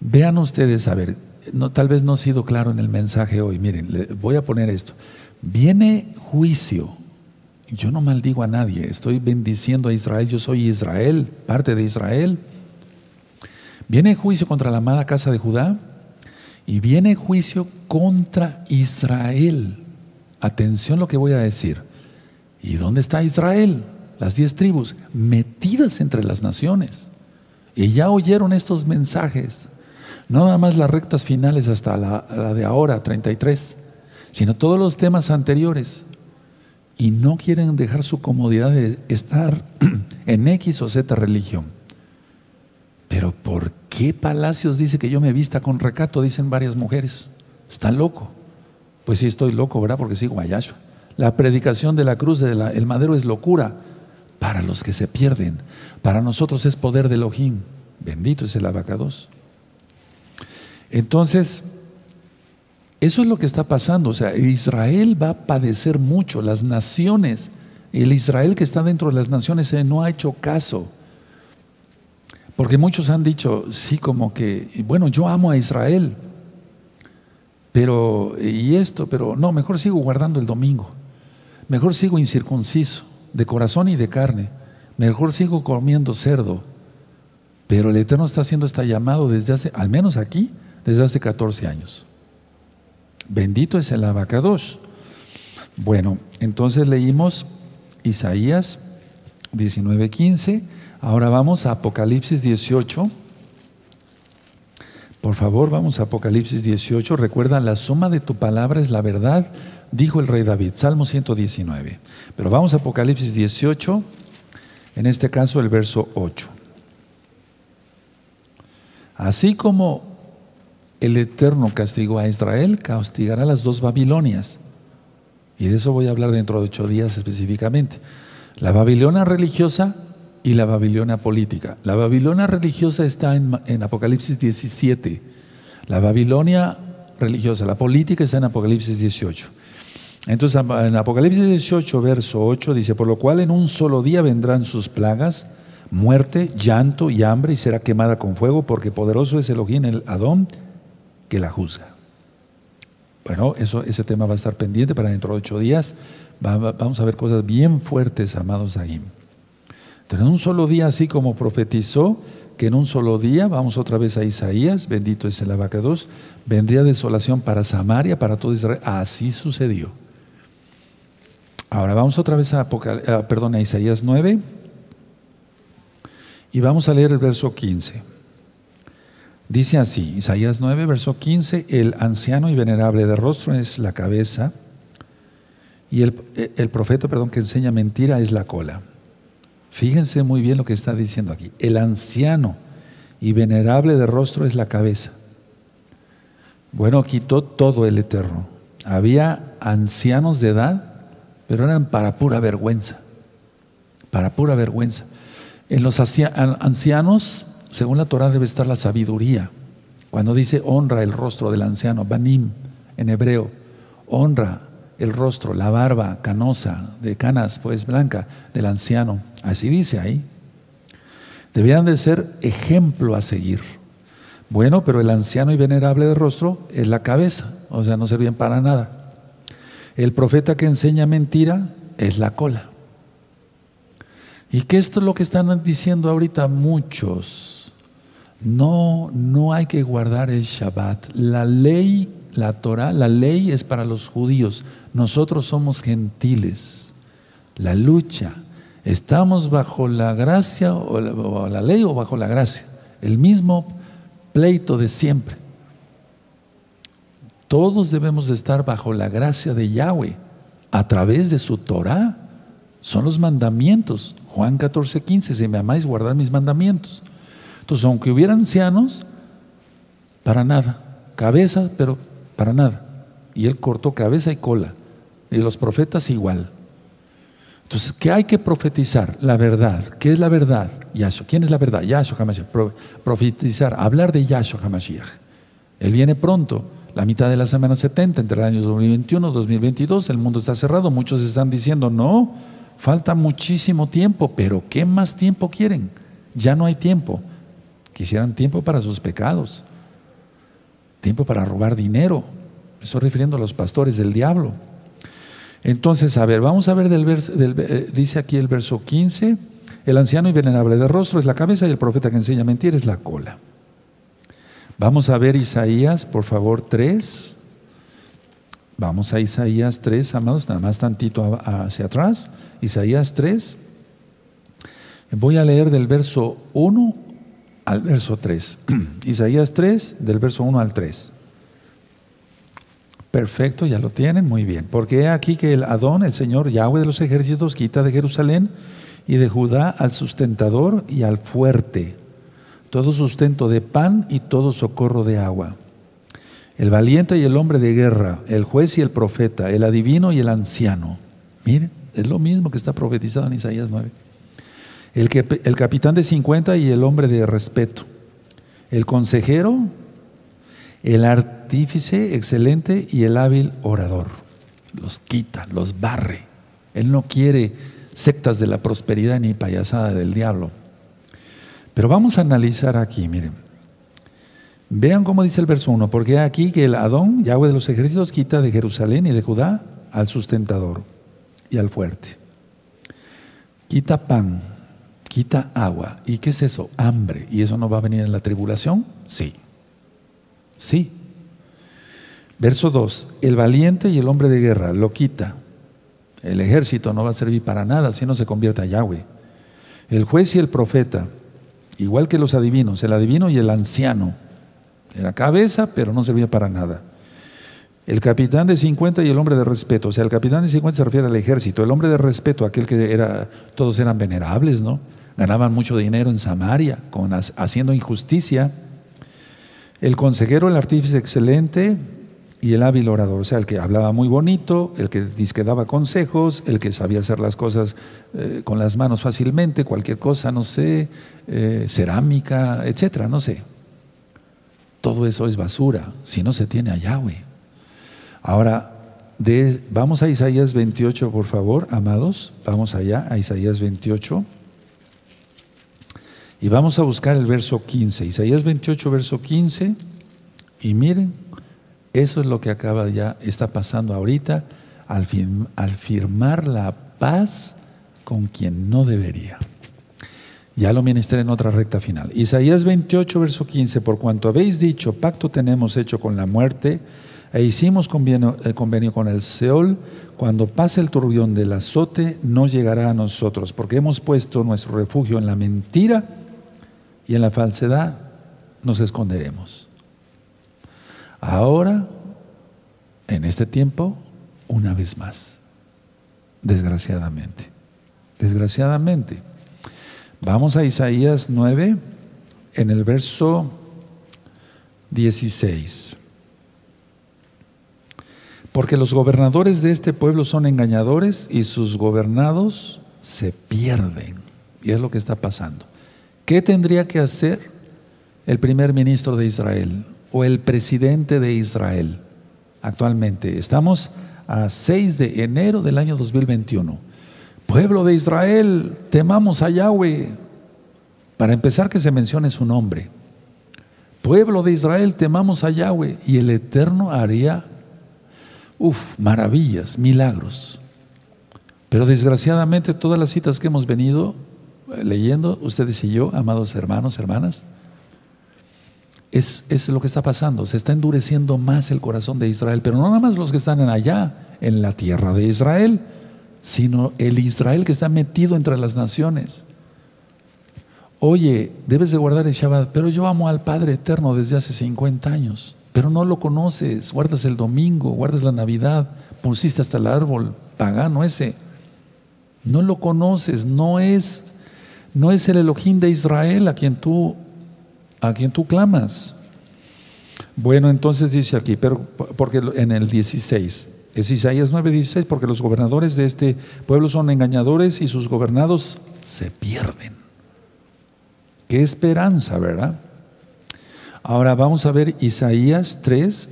Vean ustedes, a ver, tal vez no he sido claro en el mensaje hoy. Miren, voy a poner esto. Viene juicio. Yo no maldigo a nadie, estoy bendiciendo a Israel. Yo soy Israel, parte de Israel. Viene juicio contra la amada casa de Judá y viene juicio contra Israel. Atención lo que voy a decir. ¿Y dónde está Israel? Las diez tribus metidas entre las naciones. Y ya oyeron estos mensajes no nada más las rectas finales hasta la, de ahora, 33, sino todos los temas anteriores. Y no quieren dejar su comodidad de estar en X o Z religión. Pero ¿por qué Palacios dice que yo me vista con recato? Dicen varias mujeres. Está loco. Pues sí, estoy loco, ¿verdad? Porque sigo a. La predicación de la cruz del madero es locura para los que se pierden. Para nosotros es poder de Elohim. Bendito es el abacados. Entonces, eso es lo que está pasando. O sea, Israel va a padecer mucho, las naciones, el Israel que está dentro de las naciones eh, no ha hecho caso. Porque muchos han dicho, sí, como que, bueno, yo amo a Israel, pero, y esto, pero no, mejor sigo guardando el domingo, mejor sigo incircunciso, de corazón y de carne, mejor sigo comiendo cerdo. Pero el Eterno está haciendo este llamado desde hace, al menos aquí, desde hace 14 años. Bendito es el abacados. Bueno, entonces leímos Isaías 19:15. Ahora vamos a Apocalipsis 18. Por favor, vamos a Apocalipsis 18. Recuerda, la suma de tu palabra es la verdad, dijo el rey David, Salmo 119. Pero vamos a Apocalipsis 18, en este caso el verso 8. Así como el Eterno castigó a Israel, castigará a las dos Babilonias. Y de eso voy a hablar dentro de ocho días específicamente. La Babilonia religiosa y la Babilonia política. La Babilonia religiosa está en, Apocalipsis 17. La Babilonia religiosa, la política está en Apocalipsis 18. Entonces en Apocalipsis 18, verso 8 dice, por lo cual en un solo día vendrán sus plagas, muerte, llanto y hambre y será quemada con fuego, porque poderoso es Elohim el Adón que la juzga. Bueno, eso, ese tema va a estar pendiente para dentro de ocho días. vamos a ver cosas bien fuertes, amados ahí. en un solo día, así como profetizó, que en un solo día, vamos otra vez a Isaías, bendito es el abacados, vendría desolación para Samaria, para todo Israel. Así sucedió. Ahora vamos otra vez a, perdón, a Isaías 9 y vamos a leer el verso 15. Dice así, Isaías 9, verso 15, el anciano y venerable de rostro es la cabeza y el, el profeta, perdón, que enseña mentira es la cola. Fíjense muy bien lo que está diciendo aquí. El anciano y venerable de rostro es la cabeza. Bueno, quitó todo el eterno. Había ancianos de edad, pero eran para pura vergüenza. Para pura vergüenza. En los ancianos, según la Torah, debe estar la sabiduría. Cuando dice honra el rostro del anciano, banim en hebreo, honra el rostro, la barba canosa, de canas pues blanca, del anciano. Así dice ahí. Debían de ser ejemplo a seguir. Bueno, pero el anciano y venerable de rostro es la cabeza, o sea, no servían para nada. El profeta que enseña mentira es la cola. Y que esto es lo que están diciendo ahorita muchos. No, no hay que guardar el Shabbat. La ley, la Torah, la ley es para los judíos. Nosotros somos gentiles. La lucha, ¿estamos bajo la gracia o la, ley o bajo la gracia? El mismo pleito de siempre. Todos debemos de estar bajo la gracia de Yahweh a través de su Torah. Son los mandamientos. Juan 14, 15, si me amáis, guardar mis mandamientos. Entonces, aunque hubiera ancianos, para nada. Cabeza, pero para nada. Y él cortó cabeza y cola. Y los profetas igual. Entonces, ¿qué hay que profetizar? La verdad. ¿Qué es la verdad? Yahshua. ¿Quién es la verdad? Yahshua HaMashiach. profetizar, hablar de Yahshua HaMashiach. Él viene pronto, la mitad de la semana 70, entre el año 2021 y 2022. El mundo está cerrado. Muchos están diciendo, no, falta muchísimo tiempo, pero ¿qué más tiempo quieren? Ya no hay tiempo. Quisieran tiempo para sus pecados, tiempo para robar dinero. Me estoy refiriendo a los pastores del diablo. Entonces, a ver, vamos a ver del verso, eh, dice aquí el verso 15, el anciano y venerable de rostro es la cabeza y el profeta que enseña mentir es la cola. Vamos a ver Isaías, por favor, 3. Vamos a Isaías 3, amados, nada más tantito hacia atrás. Isaías 3. Voy a leer del verso 1 al verso 3. Isaías 3, del verso 1 al 3. Perfecto, ya lo tienen, muy bien. Porque he aquí que el Adón, el Señor Yahweh de los ejércitos, quita de Jerusalén y de Judá al sustentador y al fuerte, todo sustento de pan y todo socorro de agua. El valiente y el hombre de guerra, el juez y el profeta, el adivino y el anciano. Miren, es lo mismo que está profetizado en Isaías 9. El, que, el capitán de 50 y el hombre de respeto. El consejero el artífice excelente y el hábil orador. Los quita, los barre. Él no quiere sectas de la prosperidad ni payasada del diablo. Pero vamos a analizar aquí, miren. Vean cómo dice el verso 1, porque aquí que el Adón, Yahweh de los ejércitos, quita de Jerusalén y de Judá al sustentador y al fuerte. Quita pan, quita agua. ¿Y qué es eso? Hambre. ¿Y eso no va a venir en la tribulación? Sí. Sí. Verso 2, el valiente y el hombre de guerra lo quita. El ejército no va a servir para nada si no se convierte a Yahweh. El juez y el profeta, igual que los adivinos, el adivino y el anciano. Era cabeza, pero no servía para nada. El capitán de 50 y el hombre de respeto. O sea, el capitán de 50 se refiere al ejército. El hombre de respeto, aquel que era, todos eran venerables, ¿no? Ganaban mucho dinero en Samaria, con, haciendo injusticia. El consejero, el artífice excelente y el hábil orador, o sea, el que hablaba muy bonito, el que, daba consejos, el que sabía hacer las cosas eh, con las manos fácilmente, cualquier cosa, no sé, eh, cerámica, etcétera, no sé. Todo eso es basura si no se tiene a Yahweh. Ahora, vamos a Isaías 28, por favor, amados. Vamos allá, a Isaías 28. Y vamos a buscar el verso 15, Isaías 28, verso 15. Y miren, eso es lo que acaba ya, está pasando ahorita al, al firmar la paz con quien no debería. Ya lo ministré en otra recta final. Isaías 28, verso 15, por cuanto habéis dicho, pacto tenemos hecho con la muerte, e hicimos convenio, el convenio con el Seol, cuando pase el turbión del azote, no llegará a nosotros, porque hemos puesto nuestro refugio en la mentira y en la falsedad nos esconderemos. Ahora, en este tiempo, una vez más, desgraciadamente, desgraciadamente. Vamos a Isaías 9, en el verso 16. Porque los gobernadores de este pueblo son engañadores y sus gobernados se pierden. Y es lo que está pasando. ¿Qué tendría que hacer el primer ministro de Israel o el presidente de Israel actualmente? Estamos a 6 de enero del año 2021. Pueblo de Israel, temamos a Yahweh. Para empezar, que se mencione su nombre. Pueblo de Israel, temamos a Yahweh. Y el Eterno haría, uff, maravillas, milagros. Pero desgraciadamente todas las citas que hemos venido eh, leyendo, ustedes y yo, amados hermanos, hermanas, es, es, lo que está pasando. Se está endureciendo más el corazón de Israel, pero no nada más los que están allá, en la tierra de Israel, sino el Israel que está metido entre las naciones. Oye, debes de guardar el Shabbat, pero yo amo al Padre Eterno desde hace 50 años, pero no lo conoces, guardas el domingo, guardas la Navidad, pusiste hasta el árbol pagano ese. No lo conoces, no es, no es el Elohim de Israel a quien tú, a quien tú clamas. Bueno, entonces dice aquí, pero porque en el 16, es Isaías 9:16, porque los gobernadores de este pueblo son engañadores y sus gobernados se pierden. Qué esperanza, ¿verdad? Ahora vamos a ver Isaías 3,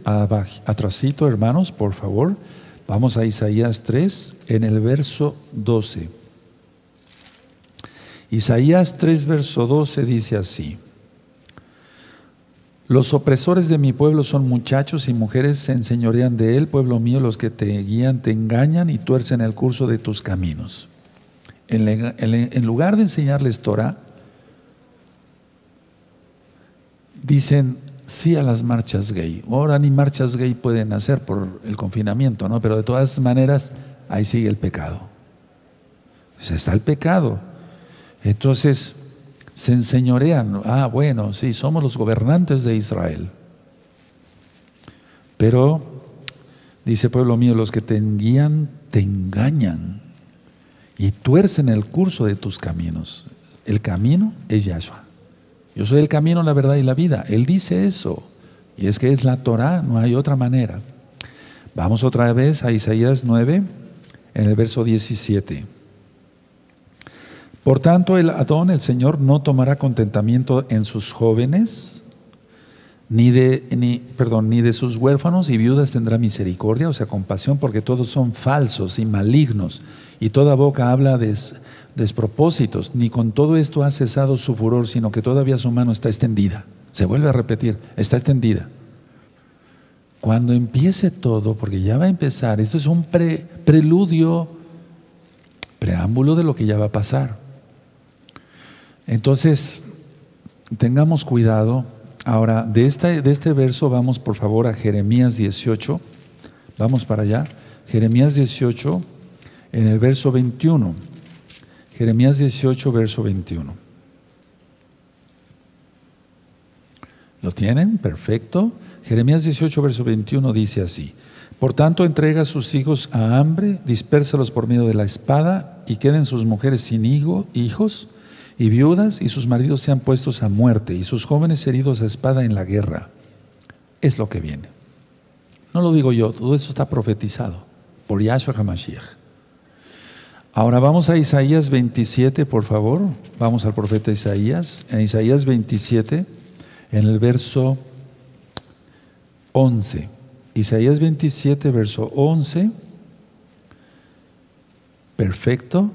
atrasito hermanos, por favor. Vamos a Isaías 3 en el verso 12. Isaías 3, verso 12 dice así. Los opresores de mi pueblo son muchachos y mujeres, se enseñorean de él, pueblo mío, los que te guían, te engañan y tuercen el curso de tus caminos. En, lugar de enseñarles Torah, dicen sí a las marchas gay. Ahora ni marchas gay pueden hacer por el confinamiento, ¿no? Pero de todas maneras, ahí sigue el pecado. Pues está el pecado. Entonces, se enseñorean. Ah, bueno, sí, somos los gobernantes de Israel. Pero, dice pueblo mío, los que te guían te engañan y tuercen el curso de tus caminos. El camino es Yahshua. Yo soy el camino, la verdad y la vida. Él dice eso. Y es que es la Torah, no hay otra manera. Vamos otra vez a Isaías 9, en el verso 17. Por tanto, el Adón, el Señor, no tomará contentamiento en sus jóvenes, ni de, ni, perdón, ni de sus huérfanos y viudas tendrá misericordia, o sea, compasión, porque todos son falsos y malignos, y toda boca habla de despropósitos. Ni con todo esto ha cesado su furor, sino que todavía su mano está extendida. Se vuelve a repetir, está extendida. Cuando empiece todo, porque ya va a empezar, esto es un preludio, preámbulo de lo que ya va a pasar. Entonces, tengamos cuidado. Ahora, de este, de este verso vamos por favor a Jeremías 18. Vamos para allá. Jeremías 18, en el verso 21. Jeremías 18, verso 21. ¿Lo tienen? Perfecto. Jeremías 18, verso 21 dice así. Por tanto, entrega a sus hijos a hambre, dispérsalos por medio de la espada y queden sus mujeres sin hijo, hijos y viudas y sus maridos sean puestos a muerte y sus jóvenes heridos a espada en la guerra. Es lo que viene. No lo digo yo, todo eso está profetizado por Yahshua HaMashiach. Ahora vamos a Isaías 27, por favor. Vamos al profeta Isaías. En Isaías 27, en el verso 11. Isaías 27, verso 11. Perfecto.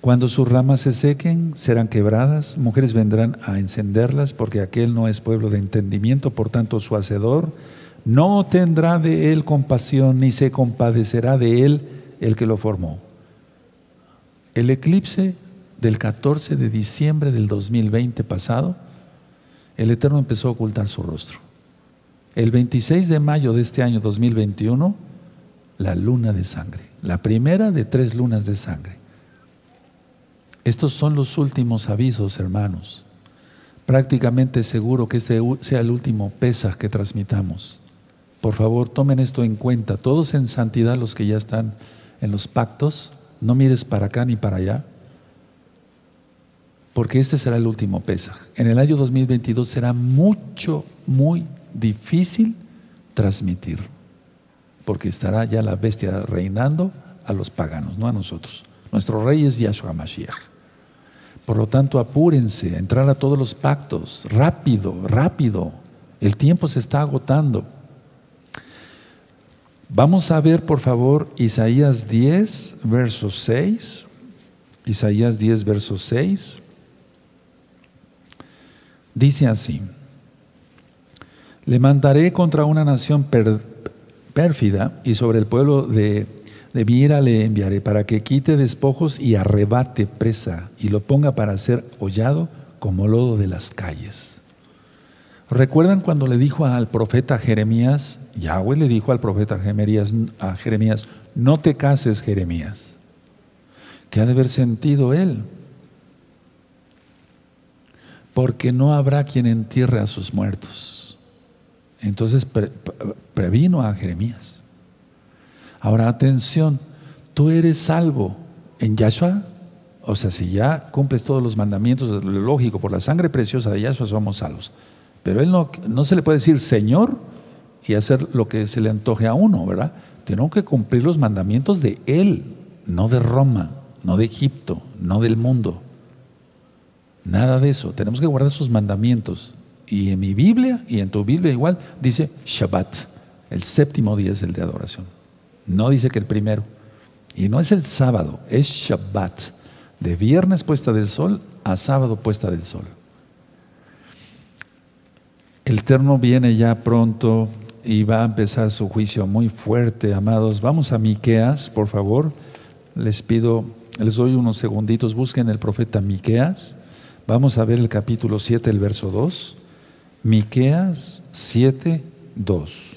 Cuando sus ramas se sequen, serán quebradas, mujeres vendrán a encenderlas, porque aquel no es pueblo de entendimiento, por tanto su hacedor no tendrá de él compasión, ni se compadecerá de él el que lo formó. El eclipse del 14 de diciembre del 2020 pasado, el Eterno empezó a ocultar su rostro. El 26 de mayo de este año 2021, la luna de sangre, la primera de tres lunas de sangre. Estos son los últimos avisos, hermanos. Prácticamente seguro que este sea el último Pesaj que transmitamos. Por favor, tomen esto en cuenta. Todos en santidad, los que ya están en los pactos, no mires para acá ni para allá, porque este será el último Pesaj. En el año 2022 será mucho, muy difícil transmitir, porque estará ya la bestia reinando a los paganos, no a nosotros. Nuestro rey es Yahshua Mashiach. Por lo tanto, apúrense entrar a todos los pactos, rápido, rápido. El tiempo se está agotando. Vamos a ver, por favor, Isaías 10, verso 6. Isaías 10, verso 6. Dice así, le mandaré contra una nación pérfida y sobre el pueblo de, de le enviaré para que quite despojos y arrebate presa y lo ponga para ser hollado como lodo de las calles. ¿Recuerdan cuando le dijo al profeta Jeremías, Yahweh le dijo al profeta Jeremías, a Jeremías, no te cases Jeremías? ¿Qué ha de haber sentido él? Porque no habrá quien entierre a sus muertos. Entonces previno a Jeremías. Ahora atención, tú eres salvo en Yahshua. O sea, si ya cumples todos los mandamientos, lógico, por la sangre preciosa de Yahshua somos salvos. Pero él no, no se le puede decir Señor y hacer lo que se le antoje a uno, ¿verdad? Tenemos que cumplir los mandamientos de Él, no de Roma, no de Egipto, no del mundo. Nada de eso. Tenemos que guardar sus mandamientos. Y en mi Biblia y en tu Biblia igual dice Shabbat. El séptimo día es el de adoración. No dice que el primero. Y no es el sábado, es Shabbat. De viernes puesta del sol a sábado puesta del sol. El Eterno viene ya pronto y va a empezar su juicio muy fuerte, amados. Vamos a Miqueas, por favor. Les pido, les doy unos segunditos, busquen el profeta Miqueas. Vamos a ver el capítulo 7, el verso 2. Miqueas 7, 2.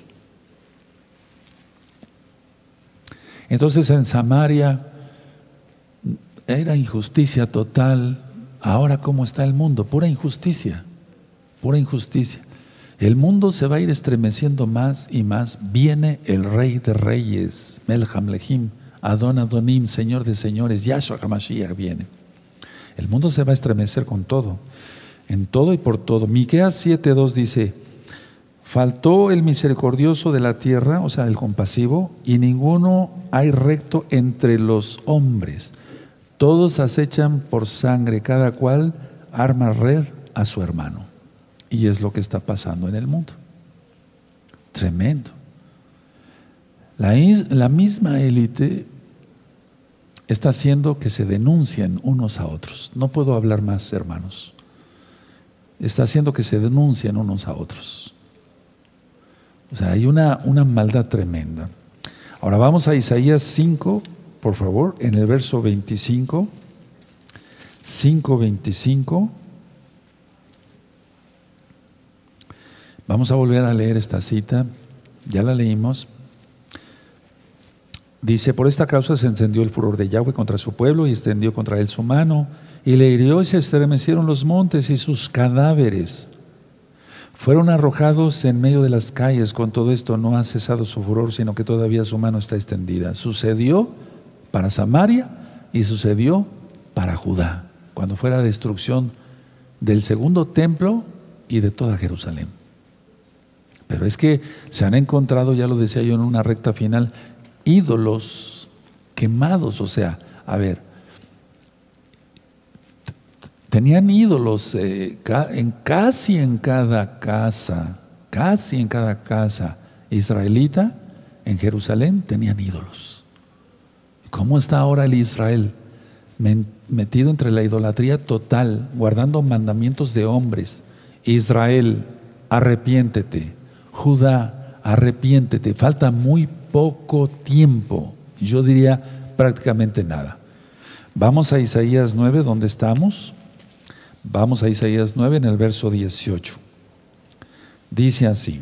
Entonces en Samaria era injusticia total. Ahora, ¿cómo está el mundo? Pura injusticia, pura injusticia. El mundo se va a ir estremeciendo más y más. Viene el Rey de Reyes, Melham Lehim, Adon Adonim, Señor de Señores, Yahshua HaMashiach viene. El mundo se va a estremecer con todo, en todo y por todo. Miqueas 7:2 dice: Faltó el misericordioso de la tierra, o sea, el compasivo, y ninguno hay recto entre los hombres. Todos acechan por sangre, cada cual arma red a su hermano. Y es lo que está pasando en el mundo. Tremendo. La, misma élite está haciendo que se denuncien unos a otros. No puedo hablar más, hermanos. Está haciendo que se denuncien unos a otros. O sea, hay una, una maldad tremenda. Ahora vamos a Isaías 5, por favor, en el verso 25. 5, 25. Vamos a volver a leer esta cita, ya la leímos. Dice, por esta causa se encendió el furor de Yahweh contra su pueblo y extendió contra él su mano, y le hirió y se estremecieron los montes y sus cadáveres. Fueron arrojados en medio de las calles, con todo esto no ha cesado su furor, sino que todavía su mano está extendida. Sucedió para Samaria y sucedió para Judá, cuando fue la destrucción del segundo templo y de toda Jerusalén. Pero es que se han encontrado, ya lo decía yo en una recta final, ídolos quemados. O sea, a ver, tenían ídolos eh, en, casi en cada casa, casi en cada casa israelita, en Jerusalén, tenían ídolos. ¿Cómo está ahora el Israel? Metido entre la idolatría total, guardando mandamientos de hombres. Israel, arrepiéntete Judá, arrepiéntete, falta muy poco tiempo, yo diría prácticamente nada. Vamos a Isaías 9, donde estamos. Vamos a Isaías 9 en el verso 18. Dice así.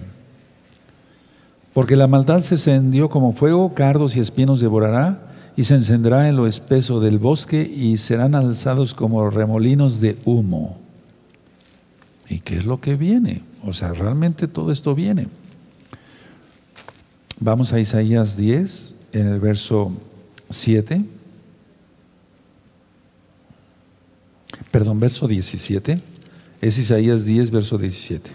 Porque la maldad se encendió como fuego, cardos y espinos devorará, y se encenderá en lo espeso del bosque, y serán alzados como remolinos de humo. ¿Y qué es lo que viene? O sea, realmente todo esto viene. Vamos a Isaías 10, en el verso 7. Perdón, verso 17. Es Isaías 10, verso 17.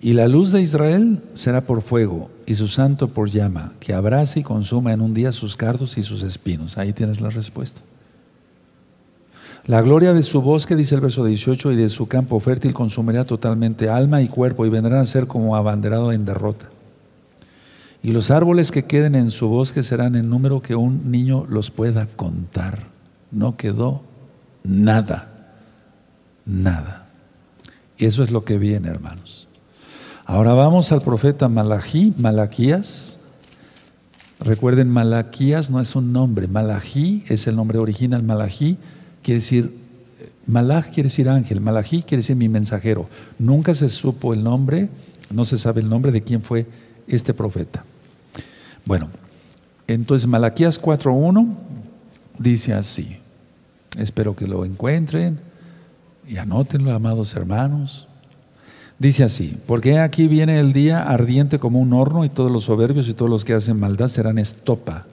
Y la luz de Israel será por fuego y su santo por llama, que abrace y consuma en un día sus cardos y sus espinos. Ahí tienes la respuesta. La gloria de su bosque, dice el verso 18, y de su campo fértil consumirá totalmente alma y cuerpo y vendrán a ser como abanderado en derrota. Y los árboles que queden en su bosque serán en número que un niño los pueda contar. No quedó nada, nada. Y eso es lo que viene, hermanos. Ahora vamos al profeta Malají, Malaquías. Recuerden, Malaquías no es un nombre, Malají es el nombre original. Malají quiere decir, Malaj quiere decir ángel, Malají quiere decir mi mensajero. Nunca se supo el nombre, no se sabe el nombre de quién fue este profeta. Bueno, entonces Malaquías 4.1 dice así. Espero que lo encuentren y anótenlo, amados hermanos. Dice así, porque aquí viene el día ardiente como un horno y todos los soberbios y todos los que hacen maldad serán estopa.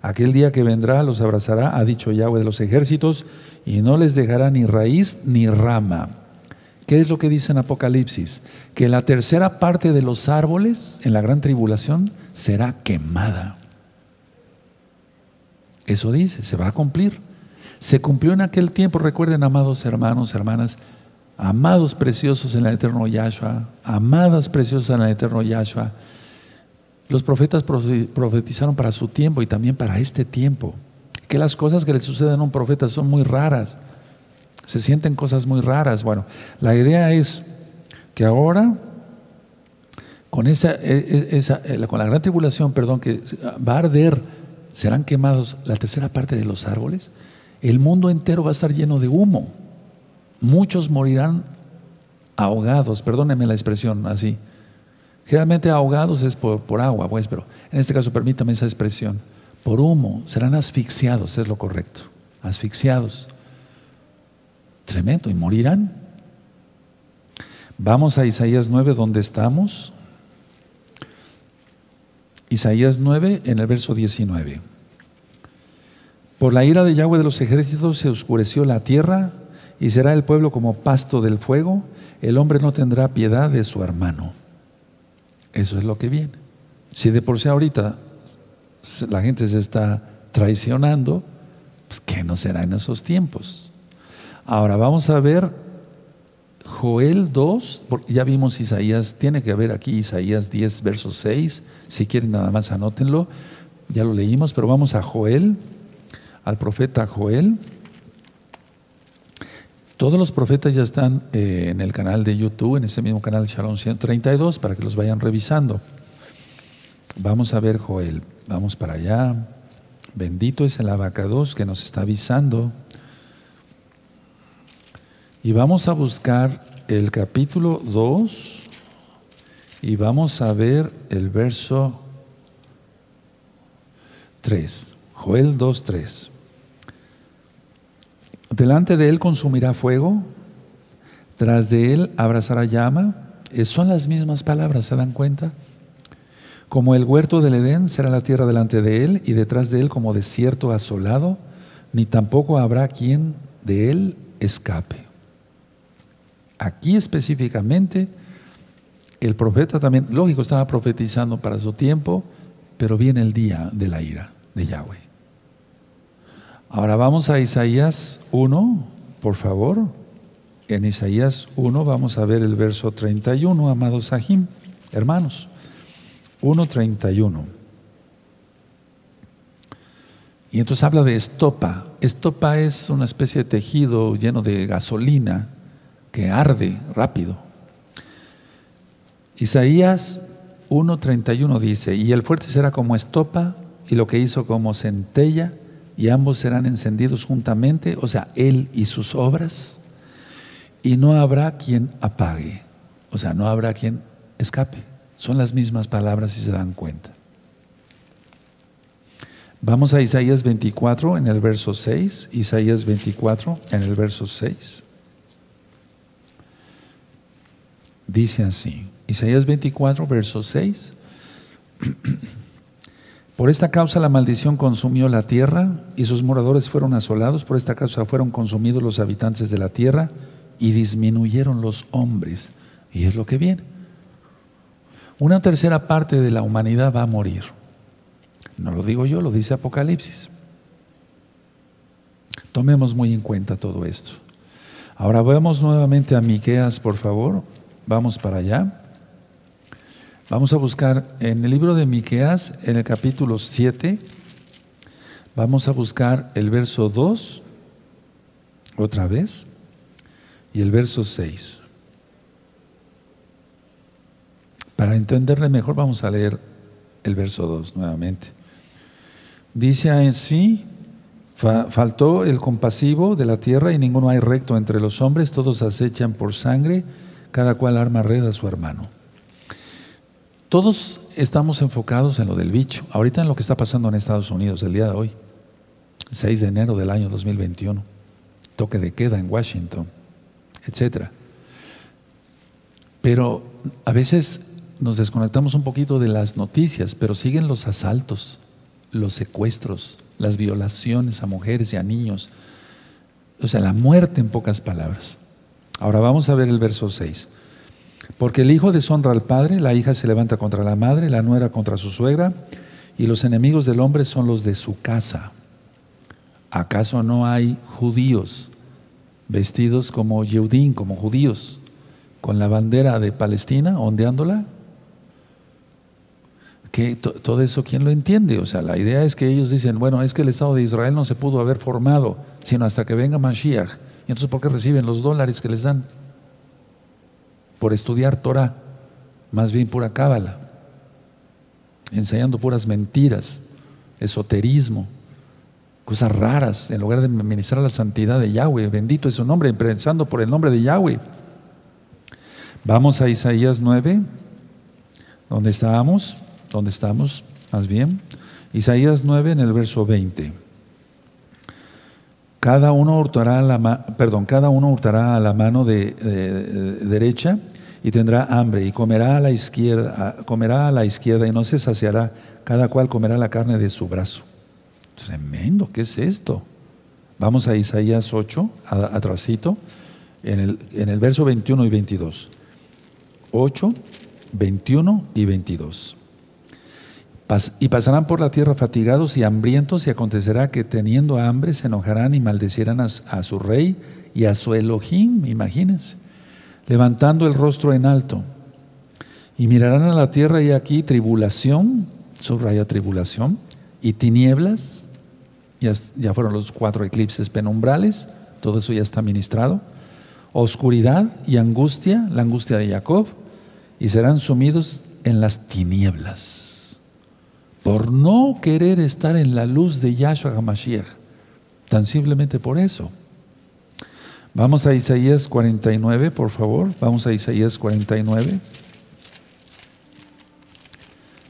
Aquel día que vendrá los abrazará, ha dicho Yahweh de los ejércitos, y no les dejará ni raíz ni rama. ¿Qué es lo que dice en Apocalipsis? Que la tercera parte de los árboles en la gran tribulación será quemada. Eso dice, se va a cumplir. Se cumplió en aquel tiempo, recuerden, amados hermanos, hermanas, amados preciosos en el eterno Yahshua, amadas preciosas en el eterno Yahshua. Los profetas profetizaron para su tiempo y también para este tiempo. Que las cosas que le suceden a un profeta son muy raras. Se sienten cosas muy raras. Bueno, la idea es que ahora, con, esa, e, e, esa, eh, con la gran tribulación, perdón, que va a arder, serán quemados la tercera parte de los árboles, el mundo entero va a estar lleno de humo. Muchos morirán ahogados, perdónenme la expresión así. Generalmente ahogados es por, por, agua, pues, pero en este caso permítame esa expresión. Por humo, serán asfixiados, es lo correcto. Asfixiados. Tremendo, y morirán. Vamos a Isaías 9, donde estamos. Isaías 9, en el verso 19. Por la ira de Yahweh de los ejércitos se oscureció la tierra y será el pueblo como pasto del fuego. El hombre no tendrá piedad de su hermano. Eso es lo que viene. Si de por sí ahorita la gente se está traicionando, pues ¿qué no será en esos tiempos? Ahora vamos a ver Joel 2, ya vimos Isaías, tiene que haber aquí Isaías 10, verso 6, si quieren nada más anótenlo, ya lo leímos, pero vamos a Joel al profeta Joel. Todos los profetas ya están eh, en el canal de YouTube, en ese mismo canal Shalom 132, para que los vayan revisando. Vamos a ver Joel, vamos para allá. Bendito es el abacados que nos está avisando. Y vamos a buscar el capítulo 2 y vamos a ver el verso 3. Joel 2, 3. Delante de él consumirá fuego, tras de él abrazará llama. Son las mismas palabras, ¿se dan cuenta? Como el huerto del Edén será la tierra delante de él y detrás de él como desierto asolado, ni tampoco habrá quien de él escape. Aquí específicamente, el profeta también, lógico, estaba profetizando para su tiempo, pero viene el día de la ira de Yahweh. Ahora vamos a Isaías 1, por favor. En Isaías 1 vamos a ver el verso 31, amados Sahim, hermanos. 1.31. Y entonces habla de estopa. Estopa es una especie de tejido lleno de gasolina que arde rápido. Isaías 1.31 dice, y el fuerte será como estopa y lo que hizo como centella y ambos serán encendidos juntamente, o sea, Él y sus obras, y no habrá quien apague, o sea, no habrá quien escape. Son las mismas palabras si se dan cuenta. Vamos a Isaías 24 en el verso 6, Isaías 24 en el verso 6. Dice así, Isaías 24, verso 6. Por esta causa la maldición consumió la tierra y sus moradores fueron asolados. Por esta causa fueron consumidos los habitantes de la tierra y disminuyeron los hombres. Y es lo que viene. Una tercera parte de la humanidad va a morir. No lo digo yo, lo dice Apocalipsis. Tomemos muy en cuenta todo esto. Ahora vemos nuevamente a Miqueas, por favor. Vamos para allá. Vamos a buscar en el libro de Miqueas, en el capítulo 7, vamos a buscar el verso 2, otra vez, y el verso 6. Para entenderle mejor, vamos a leer el verso 2 nuevamente. Dice así, faltó el compasivo de la tierra y ninguno hay recto entre los hombres, todos acechan por sangre, cada cual arma red a su hermano. Todos estamos enfocados en lo del bicho. Ahorita en lo que está pasando en Estados Unidos el día de hoy, 6 de enero del año 2021, toque de queda en Washington, etcétera. Pero a veces nos desconectamos un poquito de las noticias, pero siguen los asaltos, los secuestros, las violaciones a mujeres y a niños. O sea, la muerte en pocas palabras. Ahora vamos a ver el verso 6. Porque el hijo deshonra al padre, la hija se levanta contra la madre, la nuera contra su suegra, y los enemigos del hombre son los de su casa. ¿Acaso no hay judíos vestidos como Yeudín, como judíos, con la bandera de Palestina ondeándola? Que todo eso, ¿quién lo entiende? O sea, la idea es que ellos dicen, bueno, es que el Estado de Israel no se pudo haber formado, sino hasta que venga Mashiach. ¿Y entonces por qué reciben los dólares que les dan? Por estudiar Torah, más bien pura cábala, enseñando puras mentiras, esoterismo, cosas raras, en lugar de ministrar la santidad de Yahweh. Bendito es su nombre, pensando por el nombre de Yahweh. Vamos a Isaías 9, donde estábamos, donde estamos, más bien. Isaías 9 en el verso 20. Cada uno hurtará la, perdón, cada uno hurtará a la mano de, derecha y tendrá hambre y comerá a la izquierda, comerá a la izquierda y no se saciará. Cada cual comerá la carne de su brazo. Tremendo, ¿qué es esto? Vamos a Isaías 8, atrásito, en el, en el verso 21 y 22. 8, 21 y 22 y pasarán por la tierra fatigados y hambrientos y acontecerá que teniendo hambre se enojarán y maldecirán a, su rey y a su Elohim, imagínense, levantando el rostro en alto. Y mirarán a la tierra y aquí tribulación, subraya tribulación, y tinieblas, ya, ya fueron los cuatro eclipses penumbrales, todo eso ya está ministrado, oscuridad y angustia, la angustia de Jacob, y serán sumidos en las tinieblas por no querer estar en la luz de Yahshua HaMashiach. Tan simplemente por eso. Vamos a Isaías 49, por favor. Vamos a Isaías 49.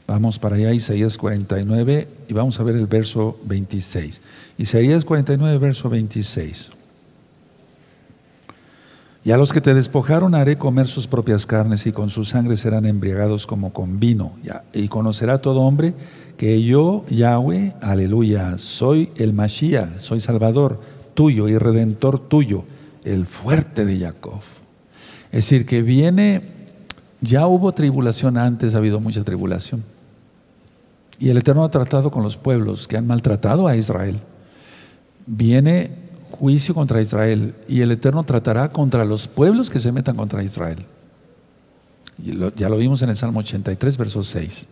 Vamos para allá, Isaías 49, y vamos a ver el verso 26. Isaías 49, verso 26. Y a los que te despojaron haré comer sus propias carnes y con su sangre serán embriagados como con vino. Y conocerá todo hombre que yo, Yahweh, aleluya, soy el Mashiach, soy Salvador tuyo y Redentor tuyo, el fuerte de Jacob. Es decir, que viene, ya hubo tribulación antes, ha habido mucha tribulación. Y el Eterno ha tratado con los pueblos que han maltratado a Israel. Viene juicio contra Israel y el Eterno tratará contra los pueblos que se metan contra Israel. Y ya lo vimos en el Salmo 83, verso 6.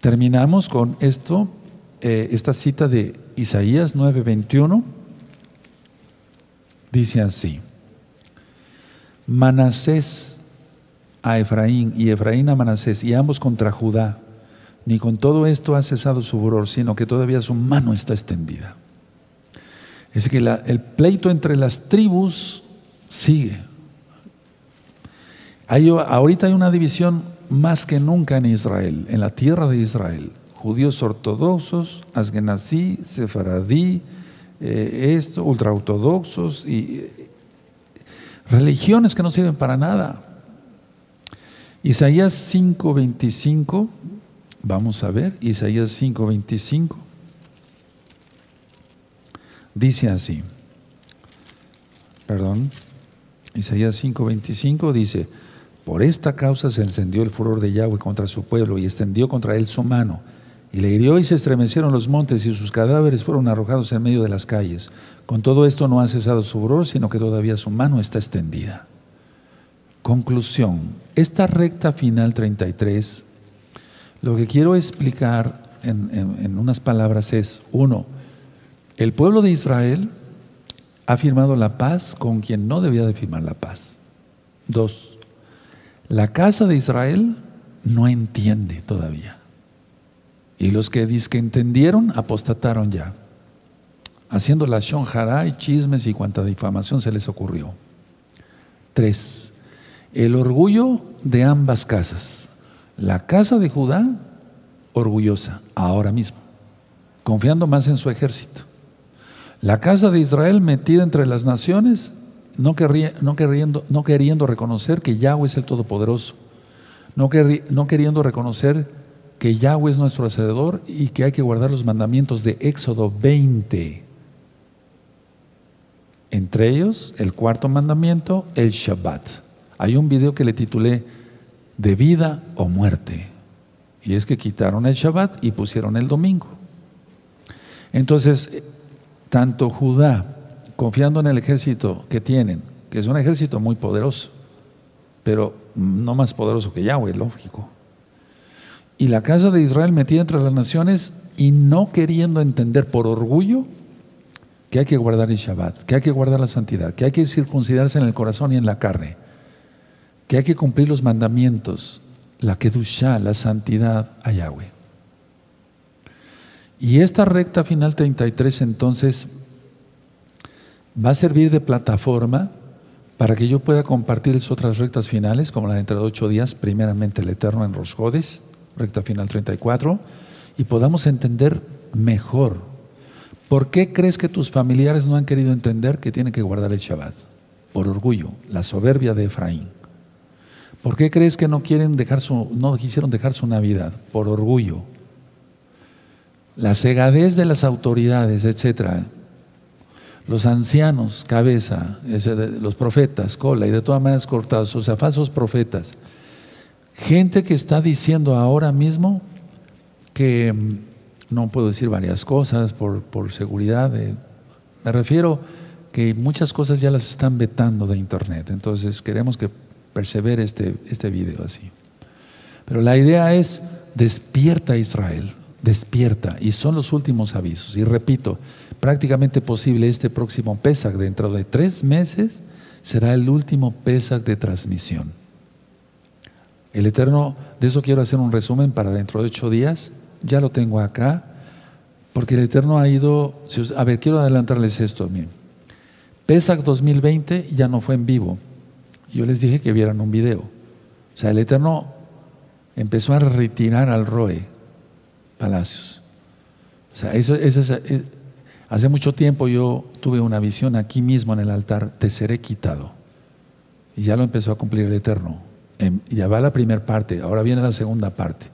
Terminamos con esto, eh, esta cita de Isaías 9:21. Dice así: Manasés a Efraín y Efraín a Manasés, y ambos contra Judá. ni con todo esto ha cesado su furor, sino que todavía su mano está extendida. Es que el pleito entre las tribus sigue. Hay, ahorita hay una división más que nunca en Israel, en la tierra de Israel. Judíos ortodoxos, asgenazí, sefaradí, eh, esto, ultraortodoxos y eh, religiones que no sirven para nada. Isaías 5:25, vamos a ver, Isaías 5:25, dice así, perdón, Isaías 5:25 dice, por esta causa se encendió el furor de Yahweh contra su pueblo y extendió contra él su mano. Y le hirió y se estremecieron los montes y sus cadáveres fueron arrojados en medio de las calles. Con todo esto no ha cesado su furor, sino que todavía su mano está extendida. Conclusión. Esta recta final 33, lo que quiero explicar en, en unas palabras es, uno, el pueblo de Israel ha firmado la paz con quien no debía de firmar la paz. Dos, la casa de Israel no entiende todavía. Y los que que entendieron, apostataron ya, haciendo la shonjara y chismes y cuanta difamación se les ocurrió. Tres, el orgullo de ambas casas. La casa de Judá, orgullosa, ahora mismo, confiando más en su ejército. La casa de Israel metida entre las naciones, no, queriendo reconocer que Yahweh es el Todopoderoso, no, no queriendo reconocer que Yahweh es nuestro Hacedor y que hay que guardar los mandamientos de Éxodo 20. Entre ellos, el cuarto mandamiento, el Shabbat. Hay un video que le titulé De vida o muerte. Y es que quitaron el Shabbat y pusieron el domingo. Entonces, tanto Judá confiando en el ejército que tienen, que es un ejército muy poderoso, pero no más poderoso que Yahweh, lógico. Y la casa de Israel metida entre las naciones y no queriendo entender por orgullo que hay que guardar el Shabbat, que hay que guardar la santidad, que hay que circuncidarse en el corazón y en la carne, que hay que cumplir los mandamientos, la Kedushá, la santidad a Yahweh. Y esta recta final 33 entonces va a servir de plataforma para que yo pueda compartir las otras rectas finales, como la de entre ocho días, primeramente el Eterno en Rosjodes, recta final 34, y podamos entender mejor. ¿Por qué crees que tus familiares no han querido entender que tienen que guardar el Shabbat? Por orgullo, la soberbia de Efraín. ¿Por qué crees que no quieren dejar su, no quisieron dejar su Navidad? Por orgullo. La cegadez de las autoridades, etcétera los ancianos, cabeza, los profetas, cola, y de todas maneras cortados, o sea, falsos profetas. Gente que está diciendo ahora mismo que, mm, no puedo decir varias cosas por, seguridad, me refiero que muchas cosas ya las están vetando de internet, entonces queremos que persevere este, este video así. Pero la idea es, despierta Israel, despierta, y son los últimos avisos. Y repito, prácticamente posible este próximo Pesach, dentro de tres meses, será el último Pesach de transmisión. El Eterno, de eso quiero hacer un resumen para dentro de ocho días, ya lo tengo acá, porque el Eterno ha ido, a ver, quiero adelantarles esto, miren. Pesach 2020 ya no fue en vivo, yo les dije que vieran un video. O sea, el Eterno empezó a retirar al Roe Palacios. O sea, eso, eso, Hace mucho tiempo yo tuve una visión aquí mismo en el altar, te seré quitado. Y ya lo empezó a cumplir el Eterno. Em, ya va la primera parte, ahora viene la segunda parte.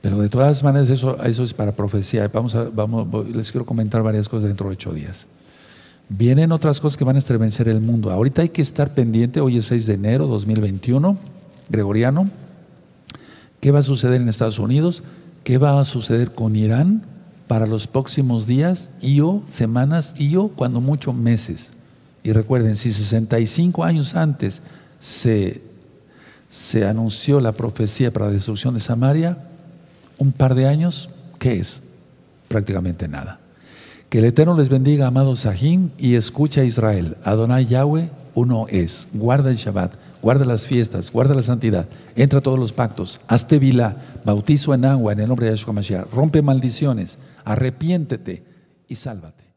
Pero de todas maneras eso, eso es para profecía. Vamos a, vamos, les quiero comentar varias cosas dentro de ocho días. Vienen otras cosas que van a estremecer el mundo. Ahorita hay que estar pendiente, hoy es 6 de enero 2021, gregoriano. ¿Qué va a suceder en Estados Unidos? ¿Qué va a suceder con Irán? para los próximos días y o semanas y o cuando mucho meses. Y recuerden, si 65 años antes se, se anunció la profecía para la destrucción de Samaria, un par de años, ¿qué es? Prácticamente nada. Que el Eterno les bendiga, amados Sahim, y escucha a Israel. Adonai Yahweh, uno es. Guarda el Shabbat, guarda las fiestas, guarda la santidad, entra a todos los pactos, hazte vila, bautizo en agua en el nombre de Yahshua Mashiach, rompe maldiciones, arrepiéntete y sálvate.